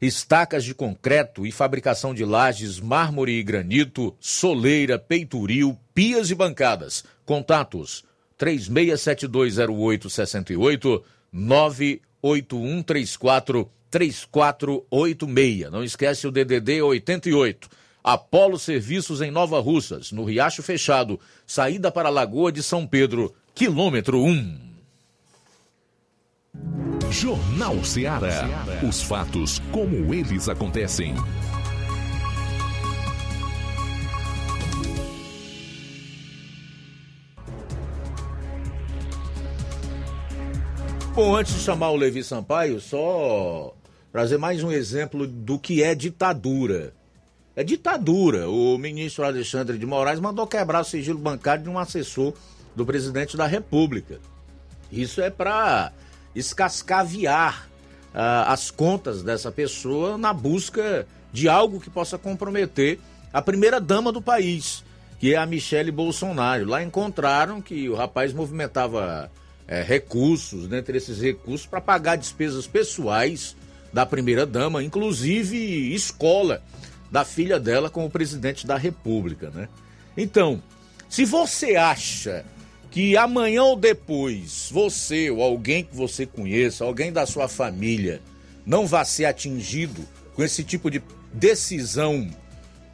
S1: estacas de concreto e fabricação de lajes, mármore e granito, soleira, peitoril, pias e bancadas. Contatos 36720868 98134 3486. Não esquece o DDD 88. Apolo Serviços em Nova Russas, no Riacho Fechado, saída para a Lagoa de São Pedro, quilômetro 1.
S3: Jornal Ceará. Os fatos como eles acontecem.
S1: Bom, antes de chamar o Levi Sampaio, só trazer mais um exemplo do que é ditadura. É ditadura. O ministro Alexandre de Moraes mandou quebrar o sigilo bancário de um assessor do presidente da República. Isso é para escascaviar uh, as contas dessa pessoa na busca de algo que possa comprometer a primeira dama do país, que é a Michele Bolsonaro. Lá encontraram que o rapaz movimentava é, recursos, dentre esses recursos, para pagar despesas pessoais da primeira dama, inclusive escola da filha dela com o presidente da República, né? Então, se você acha que amanhã ou depois você ou alguém que você conheça, alguém da sua família, não vá ser atingido com esse tipo de decisão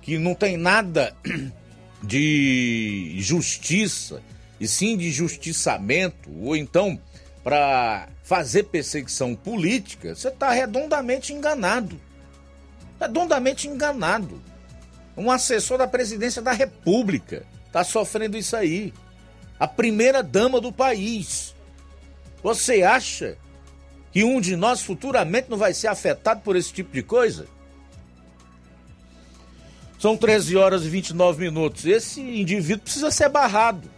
S1: que não tem nada [clears throat] de justiça e sim de justiçamento, ou então para fazer perseguição política, você está redondamente enganado. Redondamente enganado. Um assessor da presidência da República está sofrendo isso aí a primeira dama do país. Você acha que um de nós futuramente não vai ser afetado por esse tipo de coisa? São 13 horas e 29 minutos. Esse indivíduo precisa ser barrado.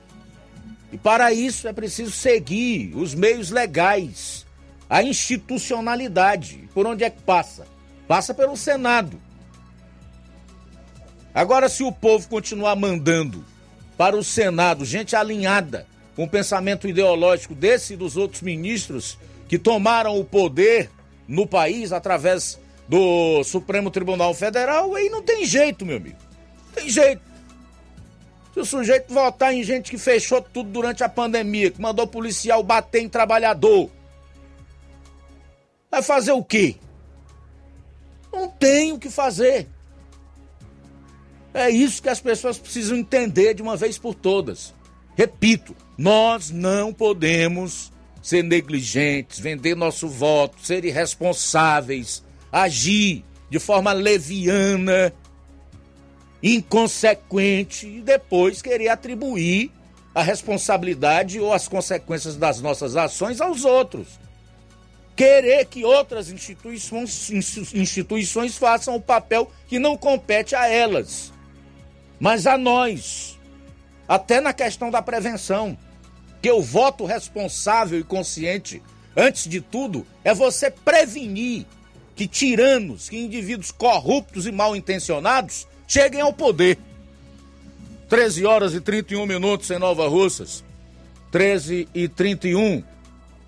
S1: E para isso é preciso seguir os meios legais, a institucionalidade. Por onde é que passa? Passa pelo Senado. Agora, se o povo continuar mandando para o Senado, gente alinhada com o pensamento ideológico desse e dos outros ministros que tomaram o poder no país através do Supremo Tribunal Federal, aí não tem jeito, meu amigo. Não tem jeito. Se o sujeito votar em gente que fechou tudo durante a pandemia, que mandou policial bater em trabalhador, vai fazer o quê? Não tem o que fazer. É isso que as pessoas precisam entender de uma vez por todas. Repito, nós não podemos ser negligentes, vender nosso voto, ser irresponsáveis, agir de forma leviana, inconsequente e depois querer atribuir a responsabilidade ou as consequências das nossas ações aos outros. Querer que outras instituições, instituições façam o papel que não compete a elas mas a nós, até na questão da prevenção, que o voto responsável e consciente, antes de tudo, é você prevenir que tiranos, que indivíduos corruptos e mal intencionados cheguem ao poder. 13 horas e 31 minutos em Nova Russas. 13 e 31.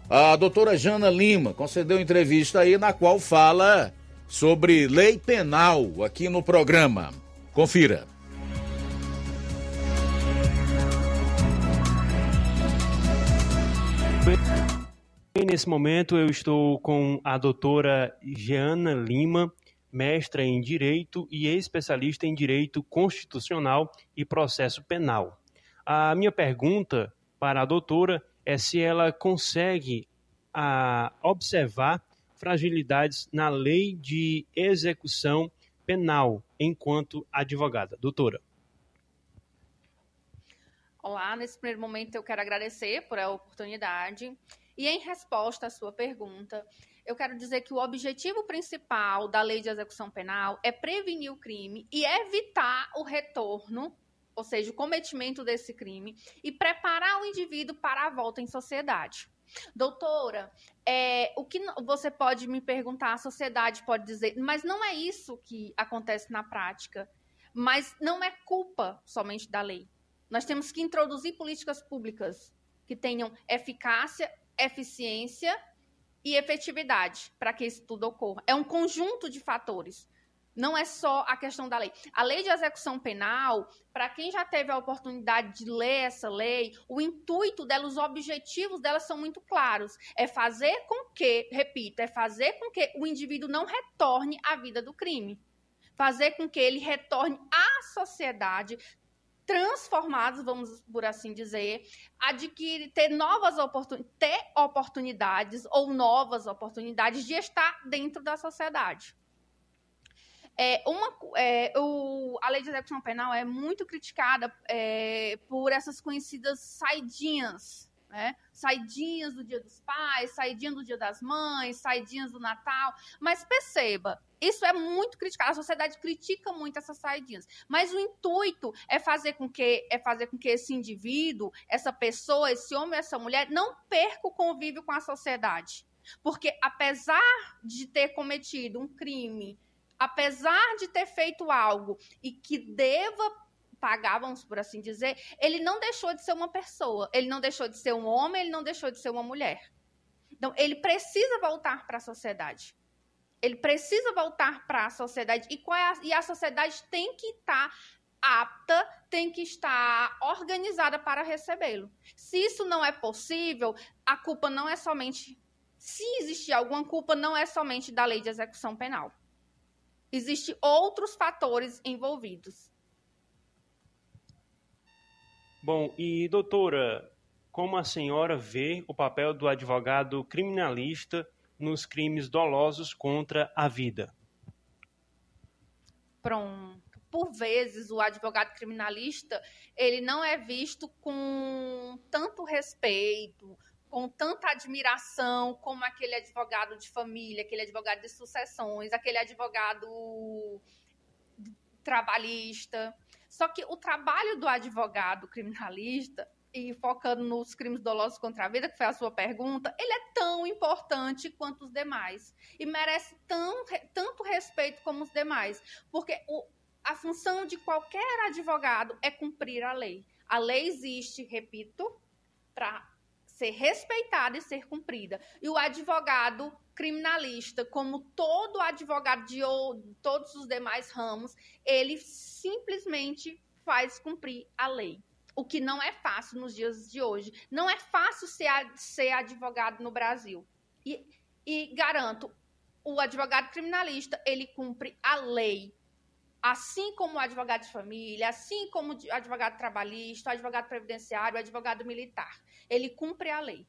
S1: A doutora Jana Lima concedeu entrevista aí na qual fala sobre lei penal aqui no programa. Confira.
S16: Nesse momento eu estou com a doutora Jeana Lima, mestra em Direito e especialista em Direito Constitucional e Processo Penal. A minha pergunta para a doutora é se ela consegue a, observar fragilidades na lei de execução penal enquanto advogada. Doutora.
S17: Olá, nesse primeiro momento eu quero agradecer por a oportunidade. E em resposta à sua pergunta, eu quero dizer que o objetivo principal da lei de execução penal é prevenir o crime e evitar o retorno, ou seja, o cometimento desse crime, e preparar o indivíduo para a volta em sociedade. Doutora, é, o que você pode me perguntar, a sociedade pode dizer, mas não é isso que acontece na prática. Mas não é culpa somente da lei. Nós temos que introduzir políticas públicas que tenham eficácia, eficiência e efetividade para que isso tudo ocorra. É um conjunto de fatores. Não é só a questão da lei. A lei de execução penal, para quem já teve a oportunidade de ler essa lei, o intuito dela, os objetivos dela são muito claros. É fazer com que, repito, é fazer com que o indivíduo não retorne à vida do crime. Fazer com que ele retorne à sociedade transformados, vamos por assim dizer, adquirir, ter novas oportunidades, ter oportunidades ou novas oportunidades de estar dentro da sociedade. É, uma, é, o, a lei de execução penal é muito criticada é, por essas conhecidas saidinhas, né? Saidinhas do dia dos pais, saidinhas do dia das mães, saidinhas do Natal. Mas perceba, isso é muito criticado. A sociedade critica muito essas saidinhas. Mas o intuito é fazer com que é fazer com que esse indivíduo, essa pessoa, esse homem, essa mulher não perca o convívio com a sociedade. Porque apesar de ter cometido um crime apesar de ter feito algo e que deva pagar, vamos por assim dizer, ele não deixou de ser uma pessoa, ele não deixou de ser um homem, ele não deixou de ser uma mulher. Então, ele precisa voltar para a sociedade. Ele precisa voltar para a sociedade. E, qual é a, e a sociedade tem que estar tá apta, tem que estar organizada para recebê-lo. Se isso não é possível, a culpa não é somente. Se existir alguma culpa, não é somente da lei de execução penal. Existem outros fatores envolvidos.
S16: Bom, e doutora, como a senhora vê o papel do advogado criminalista nos crimes dolosos contra a vida?
S17: Pronto. Por vezes, o advogado criminalista ele não é visto com tanto respeito, com tanta admiração como aquele advogado de família, aquele advogado de sucessões, aquele advogado trabalhista. Só que o trabalho do advogado criminalista, e focando nos crimes dolosos contra a vida, que foi a sua pergunta, ele é tão importante quanto os demais. E merece tão, tanto respeito como os demais. Porque o, a função de qualquer advogado é cumprir a lei. A lei existe, repito, para ser respeitada e ser cumprida. E o advogado criminalista, como todo advogado de todos os demais ramos, ele simplesmente faz cumprir a lei. O que não é fácil nos dias de hoje. Não é fácil ser, ser advogado no Brasil. E, e garanto, o advogado criminalista, ele cumpre a lei assim como o advogado de família, assim como o advogado trabalhista, o advogado previdenciário, o advogado militar. Ele cumpre a lei.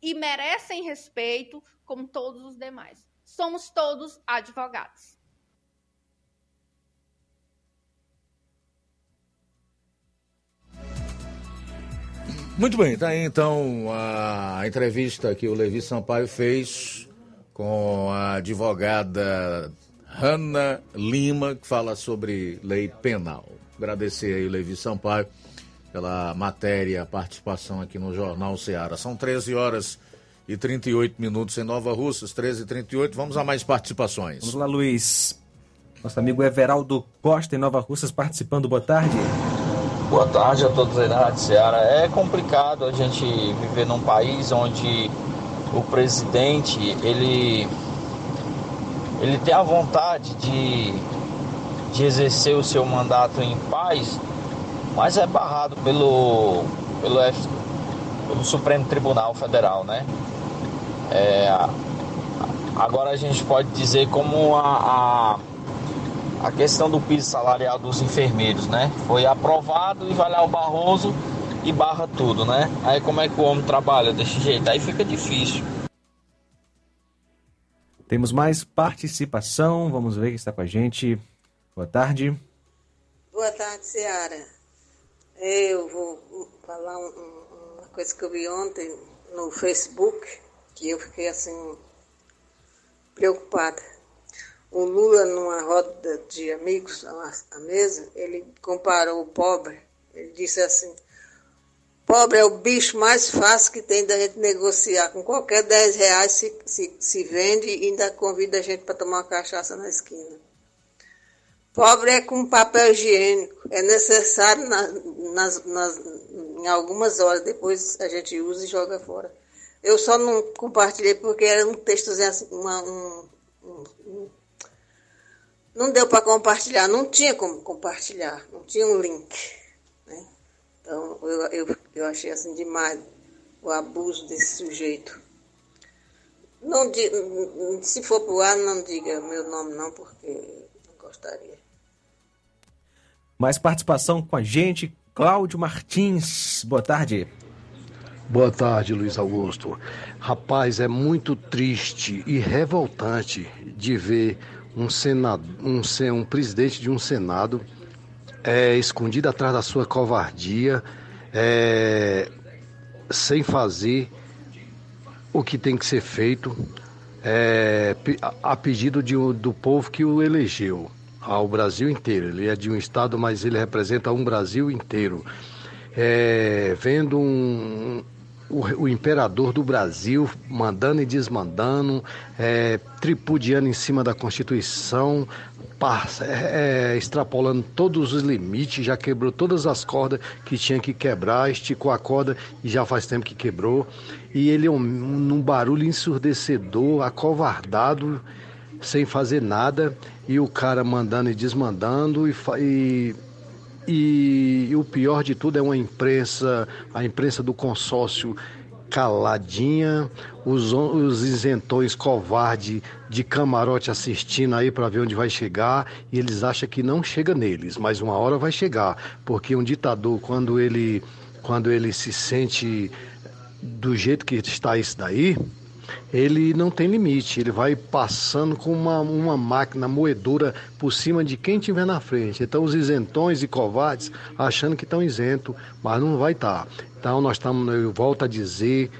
S17: E merecem respeito como todos os demais. Somos todos advogados.
S1: Muito bem, tá aí então a entrevista que o Levi Sampaio fez com a advogada Hanna Lima, que fala sobre lei penal. Agradecer aí, Levi Sampaio, pela matéria, participação aqui no Jornal Ceará. São 13 horas e 38 minutos em Nova Russas, 13 e 38. Vamos a mais participações.
S2: Vamos lá, Luiz. Nosso amigo Everaldo Costa, em Nova Russas, participando. Boa tarde.
S18: Boa tarde a todos aí da Rádio Ceará. É complicado a gente viver num país onde o presidente, ele ele tem a vontade de, de exercer o seu mandato em paz, mas é barrado pelo, pelo, pelo Supremo Tribunal Federal, né? É, agora a gente pode dizer como a, a, a questão do piso salarial dos enfermeiros, né? Foi aprovado e vai lá o Barroso e barra tudo, né? Aí como é que o homem trabalha desse jeito? Aí fica difícil.
S2: Temos mais participação. Vamos ver quem está com a gente. Boa tarde.
S6: Boa tarde, Seara.
S19: Eu vou falar um- um- uma coisa que eu vi ontem no Facebook, que eu fiquei assim preocupada. O Lula, numa roda de amigos, à mesa, ele comparou o pobre. Ele disse assim: pobre é o bicho mais fácil que tem da gente negociar. Com qualquer 10 reais se, se, se vende e ainda convida a gente para tomar uma cachaça na esquina. Pobre é com papel higiênico. É necessário na- nas, nas, em algumas horas, depois a gente usa e joga fora. Eu só não compartilhei porque era um textozinho assim, uma, um, um- um- não deu para compartilhar, não tinha como compartilhar, não tinha um link. Então eu, eu, eu achei assim demais o abuso desse sujeito. Não, se for pro ar, não diga meu nome não, porque não gostaria.
S2: Mais participação com a gente, Cláudio Martins. Boa tarde.
S20: Boa tarde, Luiz Augusto. Rapaz, é muito triste e revoltante de ver um, senado, um, um presidente de um Senado é, escondido atrás da sua covardia, é, sem fazer o que tem que ser feito, é, a- pedido de do povo que o elegeu, ao Brasil inteiro. Ele é de um estado, mas ele representa um Brasil inteiro. É, vendo um, o, o imperador do Brasil mandando e desmandando, é, tripudiando em cima da Constituição, passa- é, é, extrapolando todos os limites, já quebrou todas as cordas que tinha que quebrar, esticou a corda e já faz tempo que quebrou. E ele é um, num barulho ensurdecedor, acovardado, sem fazer nada, e o cara mandando e desmandando e, fa- e e, o pior de tudo é uma imprensa, a imprensa do consórcio caladinha, os, os isentões covarde de camarote assistindo aí para ver onde vai chegar e eles acham que não chega neles, mas uma hora vai chegar, porque um ditador quando ele quando ele se sente do jeito que está isso daí, ele não tem limite, ele vai passando com uma, uma máquina moedora por cima de quem tiver na frente. Então os isentões e covardes achando que estão isentos, mas não vai estar. Então nós estamos, eu volto a dizer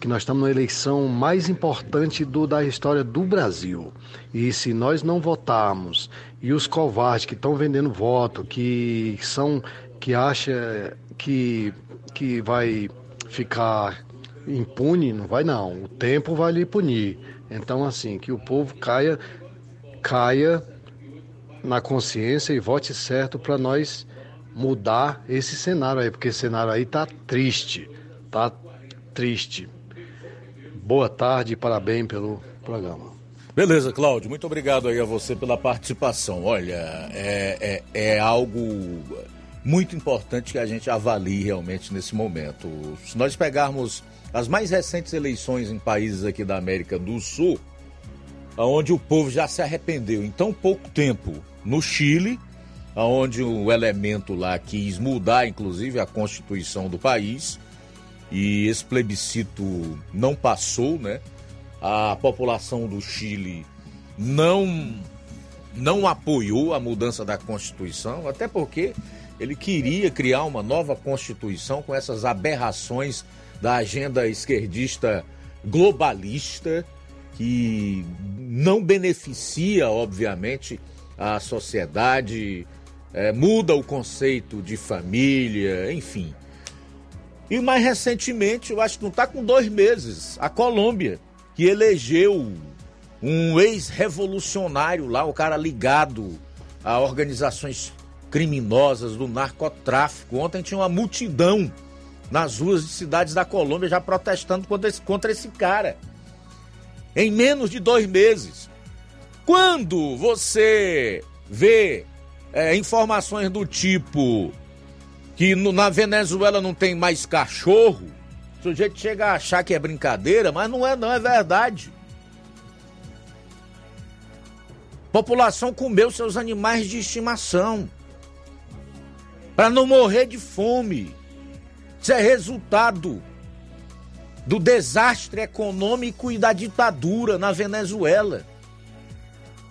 S20: que nós estamos na eleição mais importante do, da história do Brasil. E se nós não votarmos, e os covardes que estão vendendo voto, que são que acha que, que vai ficar impune, não vai não. O tempo vai lhe punir. Então, assim, que o povo caia, caia na consciência e vote certo para nós mudar esse cenário aí, porque esse cenário aí tá triste, tá triste. Boa tarde parabéns pelo programa.
S1: Beleza, Cláudio, muito obrigado aí a você pela participação. Olha, é, é, é algo muito importante que a gente avalie realmente nesse momento. Se nós pegarmos as mais recentes eleições em países aqui da América do Sul, onde o povo já se arrependeu em tão pouco tempo, no Chile, onde o elemento lá quis mudar, inclusive, a constituição do país, e esse plebiscito não passou, né? A população do Chile não não apoiou a mudança da Constituição, até porque ele queria criar uma nova Constituição com essas aberrações da agenda esquerdista globalista que não beneficia, obviamente, a sociedade, eh, muda o conceito de família, enfim. E mais recentemente, eu acho que não está com dois meses, a Colômbia, que elegeu um ex-revolucionário lá, o cara ligado a organizações criminosas do narcotráfico. Ontem tinha uma multidão nas ruas de cidades da Colômbia já protestando contra esse, contra esse cara. Em menos de dois meses. Quando você vê é, informações do tipo que no- na Venezuela não tem mais cachorro, o sujeito chega a achar que é brincadeira, mas não é não, é verdade. População comeu seus animais de estimação para não morrer de fome. Isso é resultado do desastre econômico e da ditadura na Venezuela.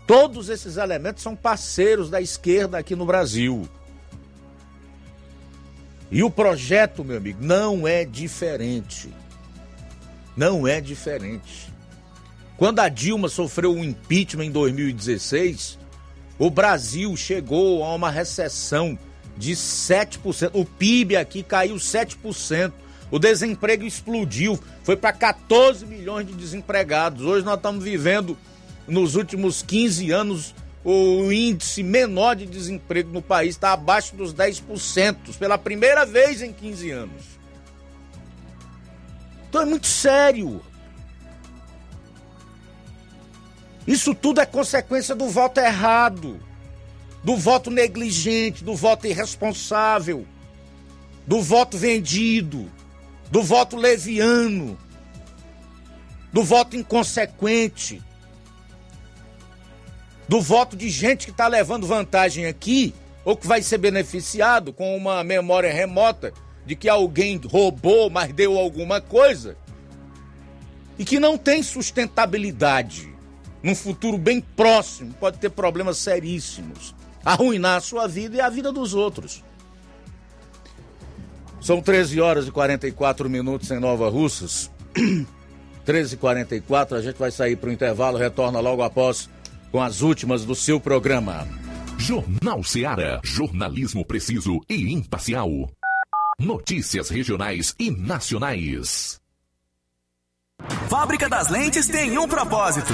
S1: Todos esses elementos são parceiros da esquerda aqui no Brasil. E o projeto, meu amigo, não é diferente. Não é diferente. Quando a Dilma sofreu um impeachment em 2016, o Brasil chegou a uma recessão de 7%. O PIB aqui caiu 7%. O desemprego explodiu, foi para 14 milhões de desempregados. Hoje nós estamos vivendo, nos últimos 15 anos, o índice menor de desemprego no país está abaixo dos 10%, pela primeira vez em 15 anos. Então é muito sério. Isso tudo é consequência do voto errado, do voto negligente, do voto irresponsável, do voto vendido, do voto leviano, do voto inconsequente, do voto de gente que está levando vantagem aqui ou que vai ser beneficiado com uma memória remota de que alguém roubou, mas deu alguma coisa e que não tem sustentabilidade num futuro bem próximo, pode ter problemas seríssimos, arruinar a sua vida e a vida dos outros. São 13 horas e 44 minutos em Nova Russas. [clears throat] 13 e 44 a gente vai sair para o intervalo, retorna logo após com as últimas do seu programa.
S3: Jornal Seara. Jornalismo preciso e imparcial. Notícias regionais e nacionais.
S10: Fábrica das Lentes tem um propósito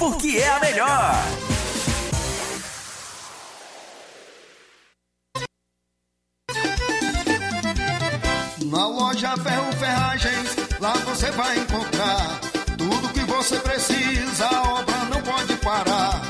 S10: porque é a melhor.
S11: Na loja Ferro Ferragens, lá você vai encontrar tudo que você precisa, a obra não pode parar.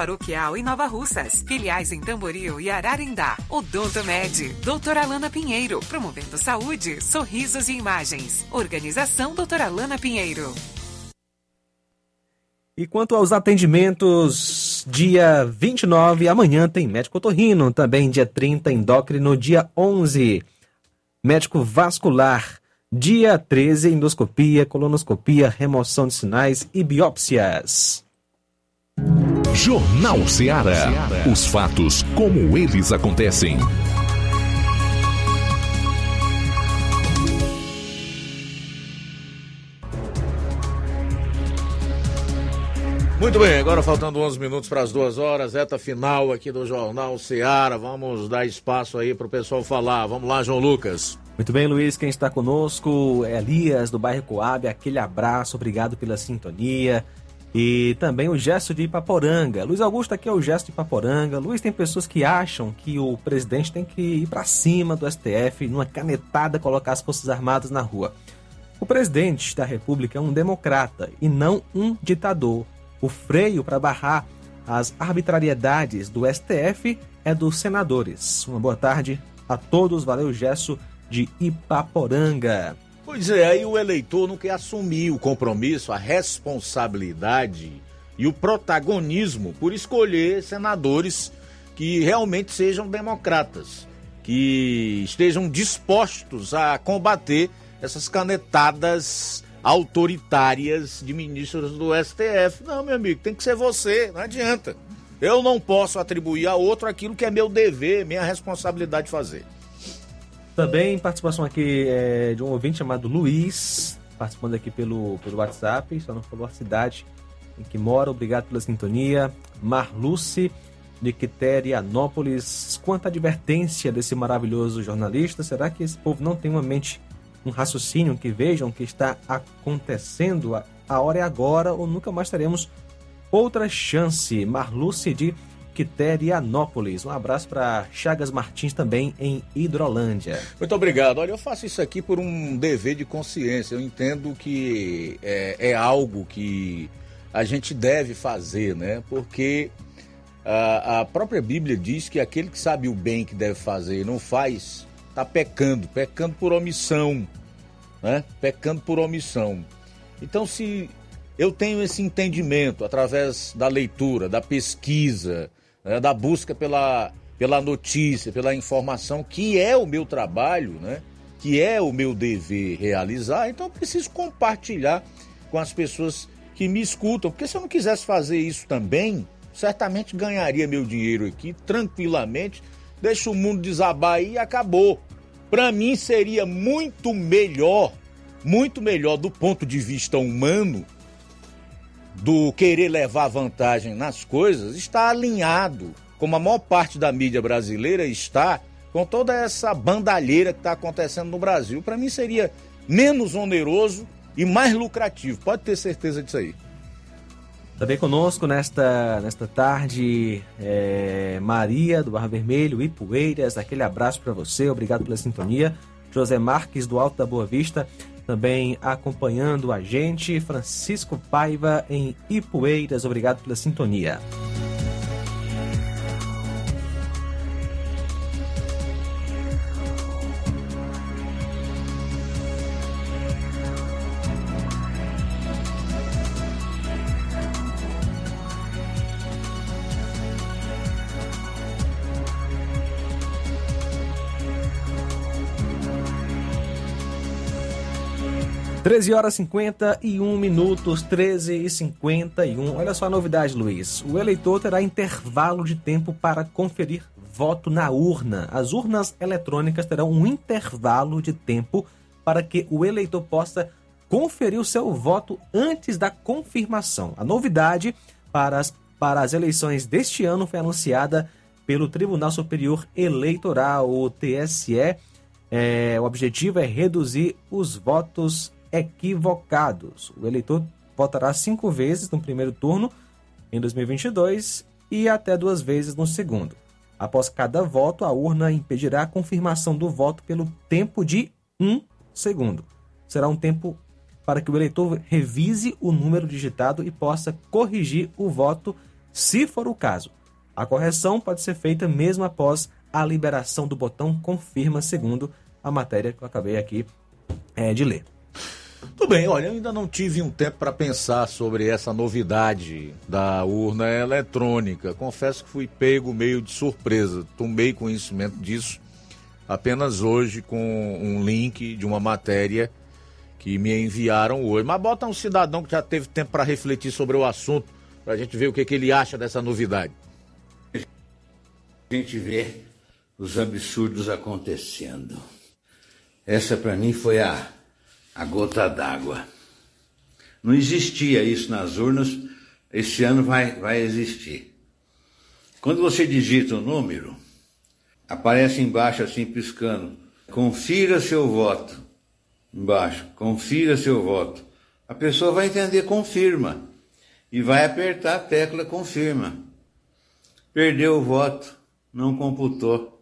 S21: Paroquial em Nova Russas. Filiais em Tamboril e Ararindá. Odonto Med. Doutora Alana Pinheiro. Promovendo saúde, sorrisos e imagens. Organização Doutora Alana Pinheiro.
S2: E quanto aos atendimentos, dia 29, amanhã tem médico otorrino, também dia 30, endócrino, dia 11, médico vascular, dia 13, endoscopia, colonoscopia, remoção de sinais e biópsias.
S3: Jornal Ceará. Os fatos como eles acontecem.
S1: Muito bem, agora faltando 11 minutos para as duas horas, reta final aqui do Jornal Ceará. Vamos dar espaço aí para o pessoal falar. Vamos lá, João Lucas.
S2: Muito bem, Luiz, quem está conosco é Elias, do bairro Coab. Aquele abraço, obrigado pela sintonia. E também o gesto de Ipaporanga. Luiz Augusto, aqui é o gesto de Ipaporanga. Luiz, tem pessoas que acham que o presidente tem que ir para cima do STF, numa canetada, colocar as Forças Armadas na rua. O presidente da República é um democrata e não um ditador. O freio para barrar as arbitrariedades do STF é dos senadores. Uma boa tarde a todos. Valeu, gesto de Ipaporanga.
S1: Pois é, aí o eleitor não quer assumir o compromisso, a responsabilidade e o protagonismo por escolher senadores que realmente sejam democratas, que estejam dispostos a combater essas canetadas autoritárias de ministros do STF. Não, meu amigo, tem que ser você, não adianta. Eu não posso atribuir a outro aquilo que é meu dever, minha responsabilidade fazer.
S2: Também participação aqui é, de um ouvinte chamado Luiz, participando aqui pelo, pelo WhatsApp, só não falou a cidade em que mora. Obrigado pela sintonia. Marluce, de Quiterianópolis. Quanta advertência desse maravilhoso jornalista. Será que esse povo não tem uma mente, um raciocínio que vejam o que está acontecendo? A, hora é agora ou nunca mais teremos outra chance. Marluce de Quiterianópolis. Um abraço para Chagas Martins também em Hidrolândia.
S1: Muito obrigado. Olha, eu faço isso aqui por um dever de consciência. Eu entendo que é, é algo que a gente deve fazer, né? Porque a, a, própria Bíblia diz que aquele que sabe o bem que deve fazer e não faz, está pecando, pecando por omissão, né? Pecando por omissão. Então, se eu tenho esse entendimento através da leitura, da pesquisa, né, da busca pela, pela notícia, pela informação, que é o meu trabalho, né, que é o meu dever realizar, então eu preciso compartilhar com as pessoas que me escutam, porque se eu não quisesse fazer isso também, certamente ganharia meu dinheiro aqui tranquilamente, deixa o mundo desabar aí e acabou. Para mim seria muito melhor, muito melhor do ponto de vista humano, do querer levar vantagem nas coisas está alinhado, como a maior parte da mídia brasileira está, com toda essa bandalheira que está acontecendo no Brasil. Para mim seria menos oneroso e mais lucrativo. Pode ter certeza disso aí.
S2: Também conosco nesta, nesta tarde, é, Maria do Barra Vermelho, Ipueiras, aquele abraço para você, obrigado pela sintonia. José Marques do Alto da Boa Vista, também acompanhando a gente. Francisco Paiva em Ipueiras, obrigado pela sintonia. 13 horas 51 minutos, 13 e 51. Olha só a novidade, Luiz. O eleitor terá intervalo de tempo para conferir voto na urna. As urnas eletrônicas terão um intervalo de tempo para que o eleitor possa conferir o seu voto antes da confirmação. A novidade para as, para as eleições deste ano foi anunciada pelo Tribunal Superior Eleitoral, o TSE. É, o objetivo é reduzir os votos equivocados. O eleitor votará cinco vezes no primeiro turno em 2022 e até duas vezes no segundo. Após cada voto, a urna impedirá a confirmação do voto pelo tempo de um segundo. Será um tempo para que o eleitor revise o número digitado e possa corrigir o voto, se for o caso. A correção pode ser feita mesmo após a liberação do botão confirma, segundo a matéria que eu acabei aqui é, de ler.
S1: Tudo bem, olha, eu ainda não tive um tempo para pensar sobre essa novidade da urna eletrônica. Confesso que fui pego meio de surpresa. Tomei conhecimento disso apenas hoje com um link de uma matéria que me enviaram hoje. Mas bota um cidadão que já teve tempo para refletir sobre o assunto, para a gente ver o que, que ele acha dessa novidade.
S22: A gente vê os absurdos acontecendo. Essa para mim foi a a gota d'água. Não existia isso nas urnas, esse ano vai, vai existir. Quando você digita o um número, aparece embaixo assim piscando: confira seu voto. Embaixo, confira seu voto. A pessoa vai entender confirma e vai apertar a tecla confirma. Perdeu o voto, não computou.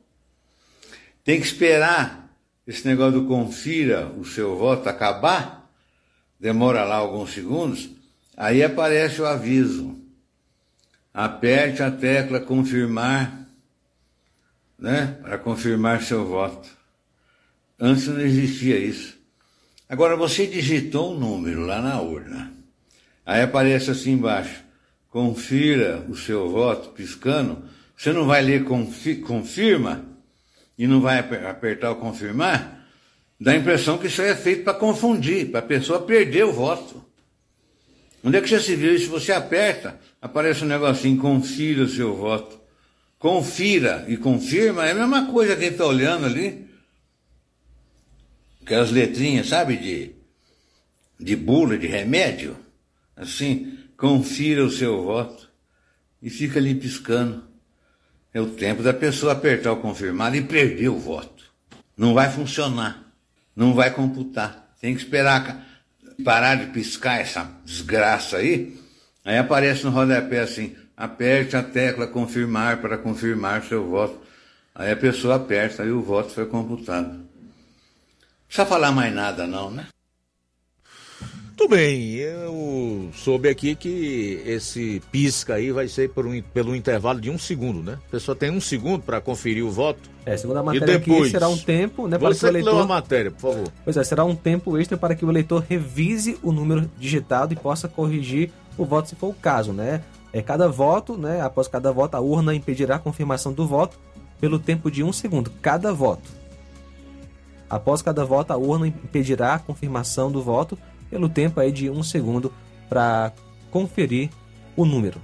S22: Tem que esperar esse negócio do confira o seu voto acabar, demora lá alguns segundos, aí aparece o aviso. Aperte a tecla confirmar, né? Para confirmar seu voto. Antes não existia isso. Agora você digitou um número lá na urna. Aí aparece assim embaixo: confira o seu voto, piscando. Você não vai ler confirma? E não vai apertar o confirmar, dá a impressão que isso é feito para confundir, para a pessoa perder o voto. Onde é que já se viu isso? Você aperta, aparece um negocinho, confira o seu voto. Confira e confirma, é a mesma coisa que está olhando ali. Aquelas letrinhas, sabe, de, de bula, de remédio. Assim, confira o seu voto. E fica ali piscando. É o tempo da pessoa apertar o confirmar e perder o voto. Não vai funcionar. Não vai computar. Tem que esperar parar de piscar essa desgraça aí. Aí aparece no rodapé assim: aperte a tecla confirmar para confirmar seu voto. Aí a pessoa aperta e o voto foi computado. Não precisa falar mais nada, não, né?
S1: Muito bem, eu soube aqui que esse pisca aí vai ser por um, pelo intervalo de um segundo, né? A pessoa tem um segundo para conferir o voto.
S2: É, segundo a matéria e depois, aqui, será um tempo, né,
S1: para que o eleitor... a matéria, por favor.
S2: Pois é, será um tempo extra para que o eleitor revise o número digitado e possa corrigir o voto se for o caso, né? É cada voto, né? Após cada voto, a urna impedirá a confirmação do voto pelo tempo de um segundo, cada voto. Após cada voto, a urna impedirá a confirmação do voto pelo tempo aí de um segundo para conferir o número.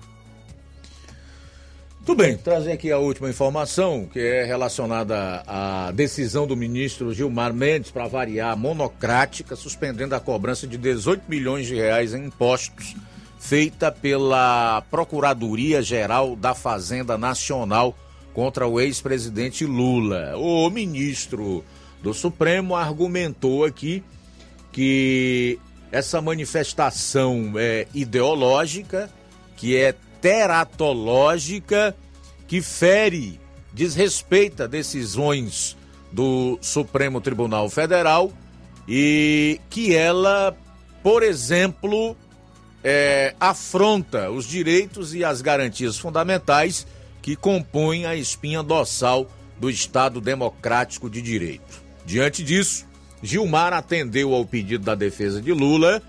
S1: Tudo bem, trazer aqui a última informação, que é relacionada à decisão do ministro Gilmar Mendes para variar monocrática, suspendendo a cobrança de 18 milhões de reais em impostos, feita pela Procuradoria Geral da Fazenda Nacional contra o ex-presidente Lula. O ministro do Supremo argumentou aqui que essa manifestação é, ideológica que é teratológica, que fere, desrespeita decisões do Supremo Tribunal Federal e que ela, por exemplo, é, afronta os direitos e as garantias fundamentais que compõem a espinha dorsal do Estado Democrático de Direito. Diante disso, Gilmar atendeu ao pedido da defesa de Lula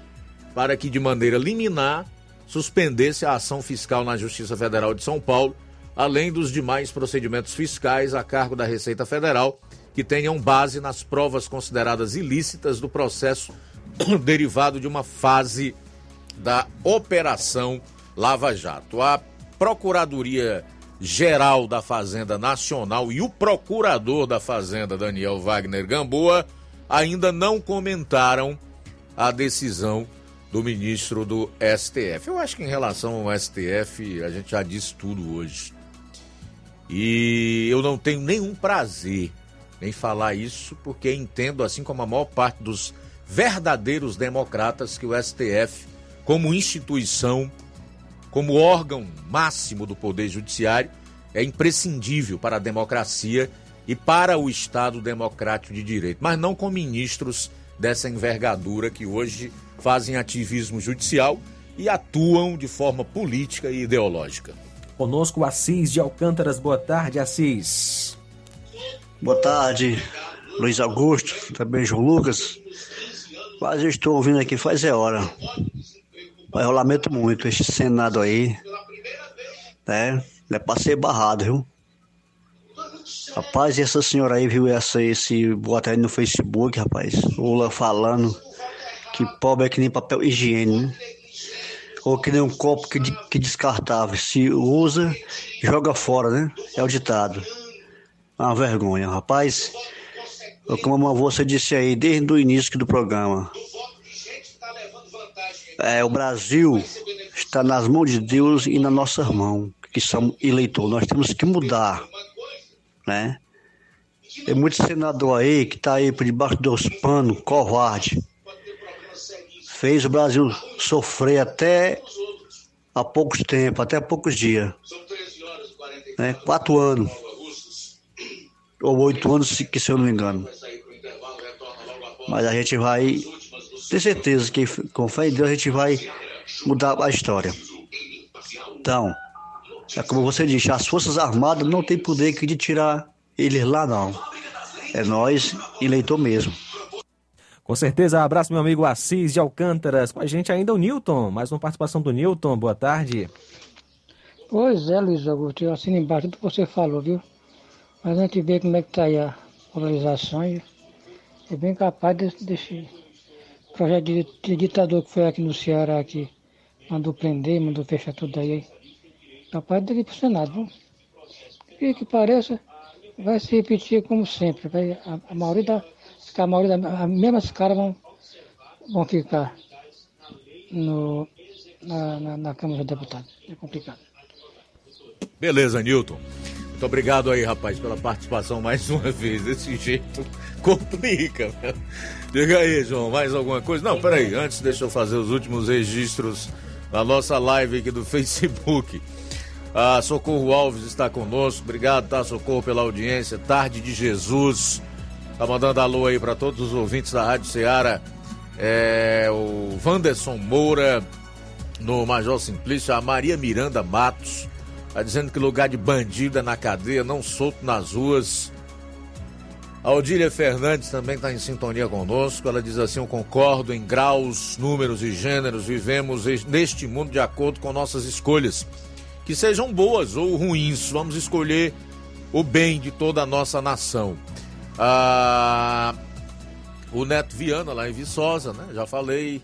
S1: para que, de maneira liminar, suspendesse a ação fiscal na Justiça Federal de São Paulo, além dos demais procedimentos fiscais a cargo da Receita Federal que tenham base nas provas consideradas ilícitas do processo [coughs] derivado de uma fase da Operação Lava Jato. A Procuradoria Geral da Fazenda Nacional e o Procurador da Fazenda, Daniel Wagner Gamboa, ainda não comentaram a decisão do ministro do STF. Eu acho que em relação ao STF, a gente já disse tudo hoje. E eu não tenho nenhum prazer em falar isso, porque entendo, assim como a maior parte dos verdadeiros democratas, que o STF, como instituição, como órgão máximo do Poder Judiciário, é imprescindível para a democracia e para o Estado democrático de direito, mas não com ministros dessa envergadura que hoje fazem ativismo judicial e atuam de forma política e ideológica.
S2: Conosco Assis de Alcântaras. Boa tarde, Assis.
S23: Boa tarde, Luiz Augusto, também João Lucas. Quase estou ouvindo aqui faz é hora. Eu lamento muito este Senado aí, né? É pra ser barrado, viu? Rapaz, e essa senhora aí viu essa, esse bota aí no Facebook, rapaz? Lula falando que pobre é que nem papel higiênico, né? Ou que nem um copo que, que descartável. Se usa, joga fora, né? É o ditado. É uma vergonha, rapaz. Como você disse aí desde o início do programa. É, o Brasil está nas mãos de Deus e na nossa mão, que somos eleitores. Nós temos que mudar, né? Tem muito senador aí que está aí por debaixo dos panos, covarde. Fez o Brasil sofrer até há poucos tempos, até há poucos dias. Né? Quatro anos. Ou oito anos, se eu não me engano. Mas a gente vai ter certeza que com fé em Deus a gente vai mudar a história. Então, é como você disse, as Forças Armadas não têm poder de tirar eles lá não. É nós, eleitor mesmo.
S2: Com certeza, abraço meu amigo Assis de Alcântaras. Com a gente ainda o Newton, mais uma participação do Newton. Boa tarde.
S24: Pois é, Luiz Augusto, eu assino embaixo do que você falou, viu? Mas a gente vê como é que está aí a polarização e é bem capaz desse, desse projeto de, de, ditador que foi aqui no Ceará, que mandou prender, mandou fechar tudo aí. Capaz de ir para o Senado? E que pareça, vai se repetir como sempre. Vai, a, a maioria da, a maioria as mesmas caras vão, vão ficar no, na, na, na Câmara dos Deputados. É complicado.
S1: Beleza, Newton. Muito obrigado aí, rapaz, pela participação mais [laughs] uma vez. Desse jeito complica. Né? Diga aí, João, mais alguma coisa? Não, peraí, antes deixa eu fazer os últimos registros da nossa live aqui do [laughs] Facebook. A Socorro Alves está conosco. Obrigado, tá, Socorro, pela audiência. Tarde de Jesus. Tá mandando alô aí para todos os ouvintes da Rádio Ceará. É, o Wanderson Moura, no Major Simplício, a Maria Miranda Matos. Tá dizendo que lugar de bandido é na cadeia, não solto nas ruas. A Odília Fernandes também está em sintonia conosco. Ela diz assim: Eu concordo em graus, números e gêneros. Vivemos neste mundo de acordo com nossas escolhas que sejam boas ou ruins. Vamos escolher o bem de toda a nossa nação. Ah, o Neto Viana, lá em Viçosa, né? Já falei.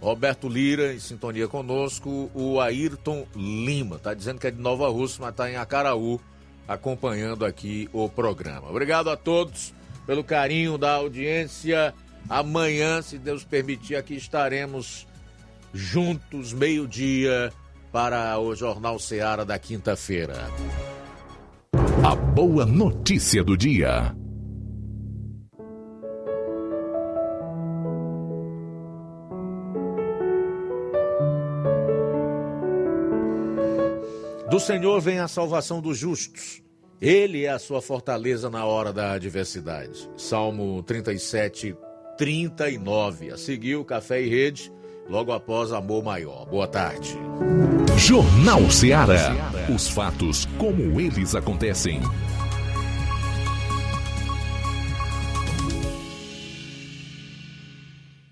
S1: Roberto Lira, em sintonia conosco. O Ayrton Lima, tá dizendo que é de Nova Rússia, mas tá em Acaraú, acompanhando aqui o programa. Obrigado a todos pelo carinho da audiência. Amanhã, se Deus permitir, aqui estaremos juntos, meio-dia para o Jornal Seara da quinta-feira.
S3: A boa notícia do dia.
S1: Do Senhor vem a salvação dos justos. Ele é a sua fortaleza na hora da adversidade. Salmo 37, 39. A seguir, o Café e Rede, logo após Amor Maior. Boa tarde.
S3: Jornal Ceará. Os fatos como eles acontecem.